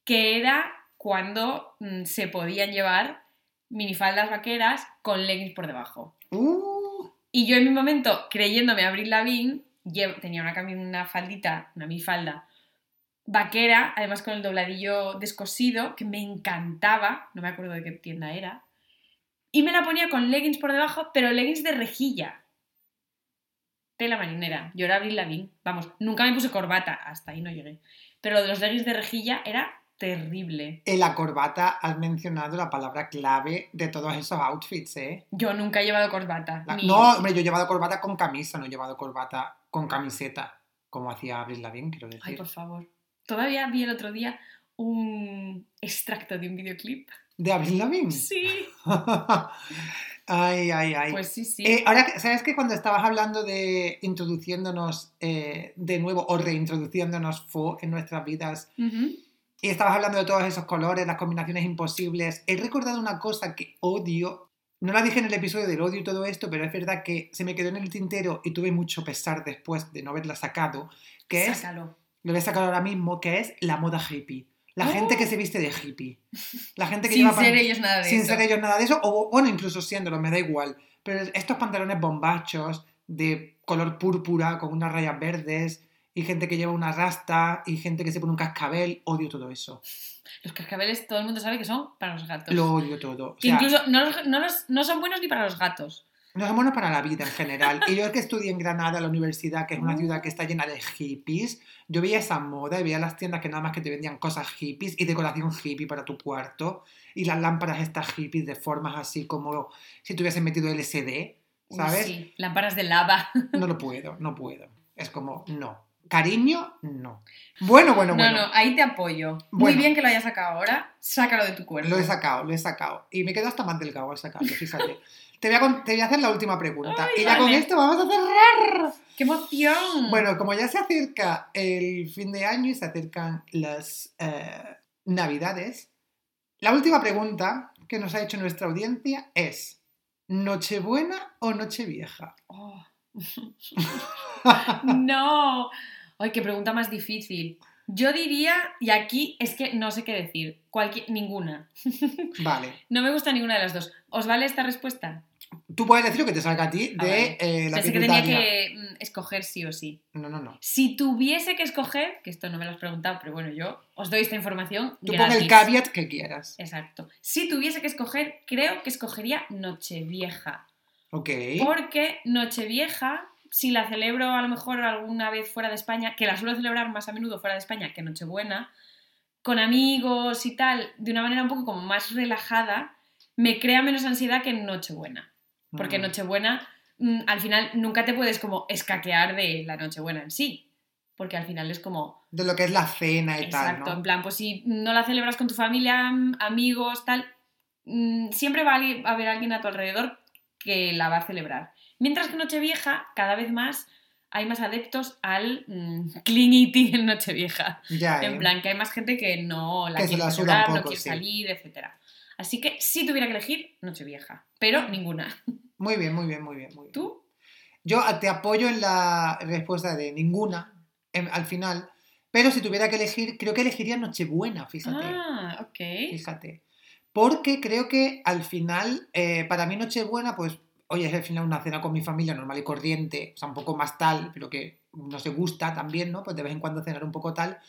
[SPEAKER 2] que era cuando mm, se podían llevar minifaldas vaqueras con leggings por debajo.
[SPEAKER 1] Uh,
[SPEAKER 2] Y yo en mi momento, creyéndome Avril Lavigne, lle- tenía una, una faldita, una minifalda vaquera, además con el dobladillo descosido, que me encantaba, no me acuerdo de qué tienda era, y me la ponía con leggings por debajo, pero leggings de rejilla. Tela marinera. Yo era Avril Lavigne. Vamos, nunca me puse corbata, hasta ahí no llegué. Pero lo de los leggings de rejilla era terrible.
[SPEAKER 1] en la corbata has mencionado la palabra clave de todos esos outfits, ¿eh?
[SPEAKER 2] Yo nunca he llevado corbata.
[SPEAKER 1] La-
[SPEAKER 2] ni-
[SPEAKER 1] No, hombre, yo he llevado corbata con camisa, no he llevado corbata con camiseta, como hacía Avril Lavigne, quiero decir.
[SPEAKER 2] Ay, por favor. Todavía vi el otro día un extracto de un videoclip.
[SPEAKER 1] ¿De Avril Lavigne?
[SPEAKER 2] Sí.
[SPEAKER 1] ay, ay, ay.
[SPEAKER 2] Pues sí, sí.
[SPEAKER 1] Eh, ahora, ¿sabes que cuando estabas hablando de introduciéndonos eh, de nuevo o reintroduciéndonos fo en nuestras vidas
[SPEAKER 2] Ujú.
[SPEAKER 1] y estabas hablando de todos esos colores, las combinaciones imposibles, he recordado una cosa que odio. No la dije en el episodio del odio y todo esto, pero es verdad que se me quedó en el tintero y tuve mucho pesar después de no haberla sacado, que es,
[SPEAKER 2] Sácalo.
[SPEAKER 1] Lo voy a sacar ahora mismo, que es la moda hippie. La
[SPEAKER 2] Oh.
[SPEAKER 1] gente que se viste de hippie. La gente que
[SPEAKER 2] Sin
[SPEAKER 1] lleva pan-
[SPEAKER 2] ser ellos nada de
[SPEAKER 1] sin
[SPEAKER 2] eso.
[SPEAKER 1] ser ellos nada de eso, o bueno, incluso siéndolo, me da igual. Pero estos pantalones bombachos de color púrpura con unas rayas verdes y gente que lleva una rasta y gente que se pone un cascabel, odio todo eso.
[SPEAKER 2] Los cascabeles todo el mundo sabe que son para los gatos.
[SPEAKER 1] Lo odio todo. O
[SPEAKER 2] Que
[SPEAKER 1] sea,
[SPEAKER 2] incluso no, los- no los- no son buenos ni para los gatos.
[SPEAKER 1] No son buenos para la vida en general. Y yo es que estudié en Granada, la universidad, que es una
[SPEAKER 2] Oh.
[SPEAKER 1] ciudad que está llena de hippies, yo veía esa moda y veía las tiendas que nada más que te vendían cosas hippies y decoración hippie para tu cuarto y las lámparas estas hippies de formas así como si tuviesen metido LSD,
[SPEAKER 2] Uy,
[SPEAKER 1] ¿sabes?
[SPEAKER 2] sí, lámparas de lava.
[SPEAKER 1] No lo puedo, no puedo. Es como, no. Cariño, no. Bueno, bueno,
[SPEAKER 2] No,
[SPEAKER 1] bueno.
[SPEAKER 2] no, ahí te apoyo. Muy
[SPEAKER 1] Bueno.
[SPEAKER 2] bien que lo hayas sacado ahora. Sácalo de tu cuerpo.
[SPEAKER 1] Lo he sacado, lo he sacado. Y me quedo hasta más delgado al sacarlo, fíjate. te, voy a, te voy a hacer la última pregunta.
[SPEAKER 2] Ay,
[SPEAKER 1] y ya con esto vamos a cerrar.
[SPEAKER 2] ¡Qué emoción!
[SPEAKER 1] Bueno, como ya se acerca el fin de año y se acercan las eh, navidades, la última pregunta que nos ha hecho nuestra audiencia es, ¿Nochebuena o Nochevieja?
[SPEAKER 2] Oh. no. Ay, qué pregunta más difícil. Yo diría, y aquí es que no sé qué decir, cualquier, ninguna.
[SPEAKER 1] Vale.
[SPEAKER 2] No me gusta ninguna de las dos. ¿Os vale esta respuesta?
[SPEAKER 1] Tú puedes decir lo que te salga a ti
[SPEAKER 2] Ah,
[SPEAKER 1] de eh, la
[SPEAKER 2] Pensé que tenía
[SPEAKER 1] tributaria.
[SPEAKER 2] que mm, escoger sí o sí.
[SPEAKER 1] No, no, no.
[SPEAKER 2] Si tuviese que escoger, que esto no me lo has preguntado, pero bueno, yo os doy esta información.
[SPEAKER 1] Tú pon el
[SPEAKER 2] gratis.
[SPEAKER 1] caveat que quieras.
[SPEAKER 2] Exacto. Si tuviese que escoger, creo que escogería Nochevieja.
[SPEAKER 1] Ok.
[SPEAKER 2] Porque Nochevieja, si la celebro a lo mejor alguna vez fuera de España, que la suelo celebrar más a menudo fuera de España que Nochebuena, con amigos y tal, de una manera un poco como más relajada, me crea menos ansiedad que en Nochebuena. Porque
[SPEAKER 1] Mm.
[SPEAKER 2] Nochebuena, mm, al final, nunca te puedes como escaquear de la Nochebuena en sí. Porque al final es como,
[SPEAKER 1] De lo que es la cena y
[SPEAKER 2] Exacto,
[SPEAKER 1] tal,
[SPEAKER 2] en
[SPEAKER 1] ¿no?
[SPEAKER 2] plan, pues si no la celebras con tu familia, amigos, tal, mm, siempre va a haber alguien a tu alrededor que la va a celebrar. Mientras que Nochevieja, cada vez más hay más adeptos al mm, clean eating en Nochevieja.
[SPEAKER 1] Ya,
[SPEAKER 2] En
[SPEAKER 1] ¿eh?
[SPEAKER 2] plan, que hay más gente que no la
[SPEAKER 1] Que
[SPEAKER 2] quiere celebrar, no quiere
[SPEAKER 1] sí.
[SPEAKER 2] salir, etc. Así que si tuviera que elegir, Nochevieja. Pero ninguna.
[SPEAKER 1] Muy bien, muy bien, muy bien, muy bien.
[SPEAKER 2] ¿Tú?
[SPEAKER 1] Yo te apoyo en la respuesta de ninguna em, al final, pero si tuviera que elegir, creo que elegiría Nochebuena, fíjate.
[SPEAKER 2] Ah, ok.
[SPEAKER 1] Fíjate. Porque creo que al final, eh, para mí Nochebuena, pues, oye, es al final una cena con mi familia normal y corriente, o sea, un poco más tal, pero que no se gusta también, ¿no? Pues de vez en cuando cenar un poco tal.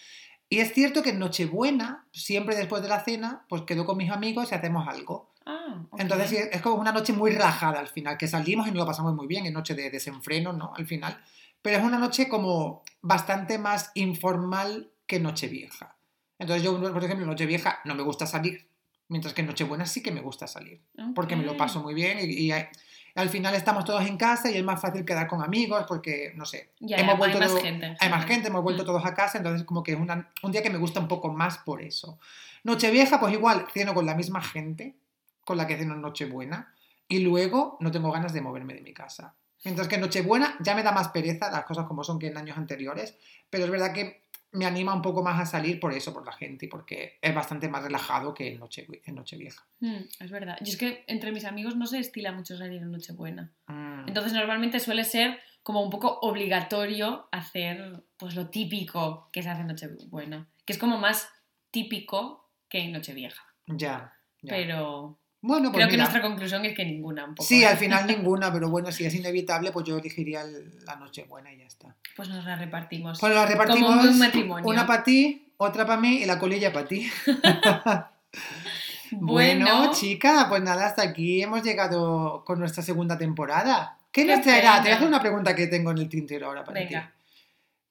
[SPEAKER 1] Y es cierto que en Nochebuena, siempre después de la cena, pues quedo con mis amigos y hacemos algo.
[SPEAKER 2] Ah.
[SPEAKER 1] Entonces es como una noche muy rajada al final, que salimos y nos lo pasamos muy bien, es noche de desenfreno, ¿no? Al final. Pero es una noche como bastante más informal que Nochevieja. Entonces yo, por ejemplo, en Nochevieja no me gusta salir, mientras que en Nochebuena sí que me gusta salir, porque me lo paso muy bien y, y hay- al final estamos todos en casa y es más fácil quedar con amigos porque, no sé,
[SPEAKER 2] Ya,
[SPEAKER 1] hemos
[SPEAKER 2] hay
[SPEAKER 1] vuelto
[SPEAKER 2] más
[SPEAKER 1] todo-
[SPEAKER 2] gente. en
[SPEAKER 1] hay más gente, hemos vuelto
[SPEAKER 2] Mm.
[SPEAKER 1] todos a casa, entonces como que es una- un día que me gusta un poco más por eso. Nochevieja, pues igual, ceno con la misma gente con la que ceno en Nochebuena y luego no tengo ganas de moverme de mi casa. Mientras que en Nochebuena ya me da más pereza las cosas como son que en años anteriores, pero es verdad que me anima un poco más a salir por eso, por la gente, y porque es bastante más relajado que en, noche, en Nochevieja.
[SPEAKER 2] Mm, es verdad. Yo es que entre mis amigos no se estila mucho salir en Nochebuena.
[SPEAKER 1] Mm,
[SPEAKER 2] Entonces normalmente suele ser como un poco obligatorio hacer pues lo típico que se hace en Nochebuena, que es como más típico que en Nochevieja.
[SPEAKER 1] ya, ya.
[SPEAKER 2] Pero
[SPEAKER 1] bueno, pues
[SPEAKER 2] creo que nuestra conclusión es que ninguna un poco.
[SPEAKER 1] Sí,
[SPEAKER 2] ¿eh?
[SPEAKER 1] al final ninguna, pero bueno, si es inevitable, pues yo elegiría el- la Nochebuena y ya está.
[SPEAKER 2] Pues nos la repartimos.
[SPEAKER 1] Pues la repartimos.
[SPEAKER 2] Como un matrimonio.
[SPEAKER 1] Una para ti, otra para mí y la colilla para ti. Bueno, chica, pues nada, hasta aquí hemos llegado con nuestra segunda temporada. ¿Qué,
[SPEAKER 2] Qué
[SPEAKER 1] nos traerá? Te voy a hacer una pregunta que tengo en el tintero ahora para
[SPEAKER 2] Venga.
[SPEAKER 1] ti.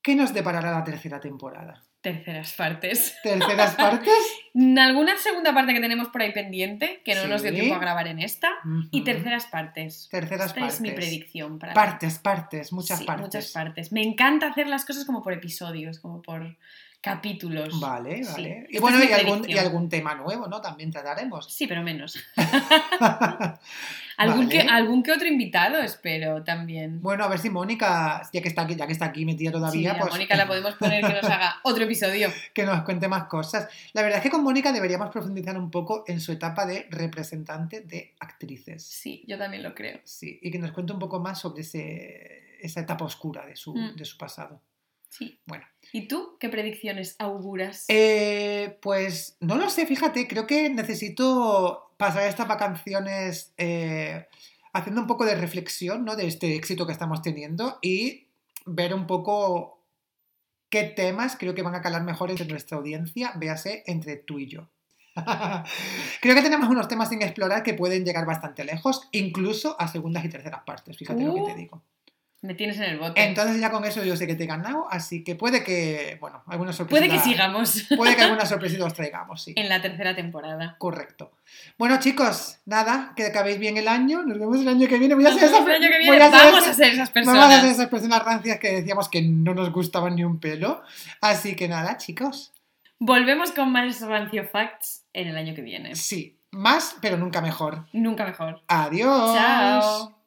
[SPEAKER 1] ¿Qué nos deparará la tercera temporada?
[SPEAKER 2] Terceras partes.
[SPEAKER 1] ¿Terceras partes?
[SPEAKER 2] Alguna segunda parte que tenemos por ahí pendiente, que no nos dio tiempo a grabar en esta. Y terceras partes.
[SPEAKER 1] Terceras
[SPEAKER 2] Esta es mi
[SPEAKER 1] partes.
[SPEAKER 2] predicción. Para
[SPEAKER 1] Partes, partes, muchas
[SPEAKER 2] Sí,
[SPEAKER 1] partes.
[SPEAKER 2] muchas partes. Me encanta hacer las cosas como por episodios, como por capítulos.
[SPEAKER 1] Vale,
[SPEAKER 2] Sí.
[SPEAKER 1] vale. Y bueno, y algún, y algún tema nuevo, ¿no? También trataremos.
[SPEAKER 2] Sí, pero menos. algún,
[SPEAKER 1] Vale.
[SPEAKER 2] que, algún que otro invitado espero también.
[SPEAKER 1] Bueno, a ver si Mónica, ya que está aquí, ya que está aquí metida
[SPEAKER 2] Sí,
[SPEAKER 1] todavía,
[SPEAKER 2] a
[SPEAKER 1] pues
[SPEAKER 2] Mónica la podemos poner que nos haga otro episodio.
[SPEAKER 1] que nos cuente más cosas. La verdad es que con Mónica deberíamos profundizar un poco en su etapa de representante de actrices.
[SPEAKER 2] Sí, yo también lo creo.
[SPEAKER 1] Sí, y que nos cuente un poco más sobre ese, esa etapa oscura de su,
[SPEAKER 2] Mm.
[SPEAKER 1] de su pasado.
[SPEAKER 2] Sí.
[SPEAKER 1] Bueno.
[SPEAKER 2] ¿Y tú qué predicciones auguras?
[SPEAKER 1] Eh, pues no lo sé, fíjate, creo que necesito pasar estas vacaciones eh, haciendo un poco de reflexión ¿no? de este éxito que estamos teniendo y ver un poco qué temas creo que van a calar mejor entre nuestra audiencia, véase entre tú y yo. creo que tenemos unos temas sin explorar que pueden llegar bastante lejos, incluso a segundas y terceras partes, fíjate lo que te
[SPEAKER 2] Uh.
[SPEAKER 1] digo.
[SPEAKER 2] Me tienes en el bote.
[SPEAKER 1] Entonces ya con eso yo sé que te he ganado, así que puede que, bueno, alguna sorpresa.
[SPEAKER 2] Puede que sigamos
[SPEAKER 1] Puede que alguna sorpresita os traigamos, sí.
[SPEAKER 2] en la tercera temporada.
[SPEAKER 1] Correcto. Bueno, chicos, nada, que acabéis bien el año. Nos vemos el año que viene. Voy a ser
[SPEAKER 2] Vamos a ser esas
[SPEAKER 1] Vamos a ser
[SPEAKER 2] personas.
[SPEAKER 1] esas personas rancias que decíamos que no nos gustaban ni un pelo. Así que nada, chicos.
[SPEAKER 2] Volvemos con más Rancio Facts en el año que viene.
[SPEAKER 1] Sí, más, pero nunca mejor.
[SPEAKER 2] Nunca mejor.
[SPEAKER 1] Adiós.
[SPEAKER 2] Chao.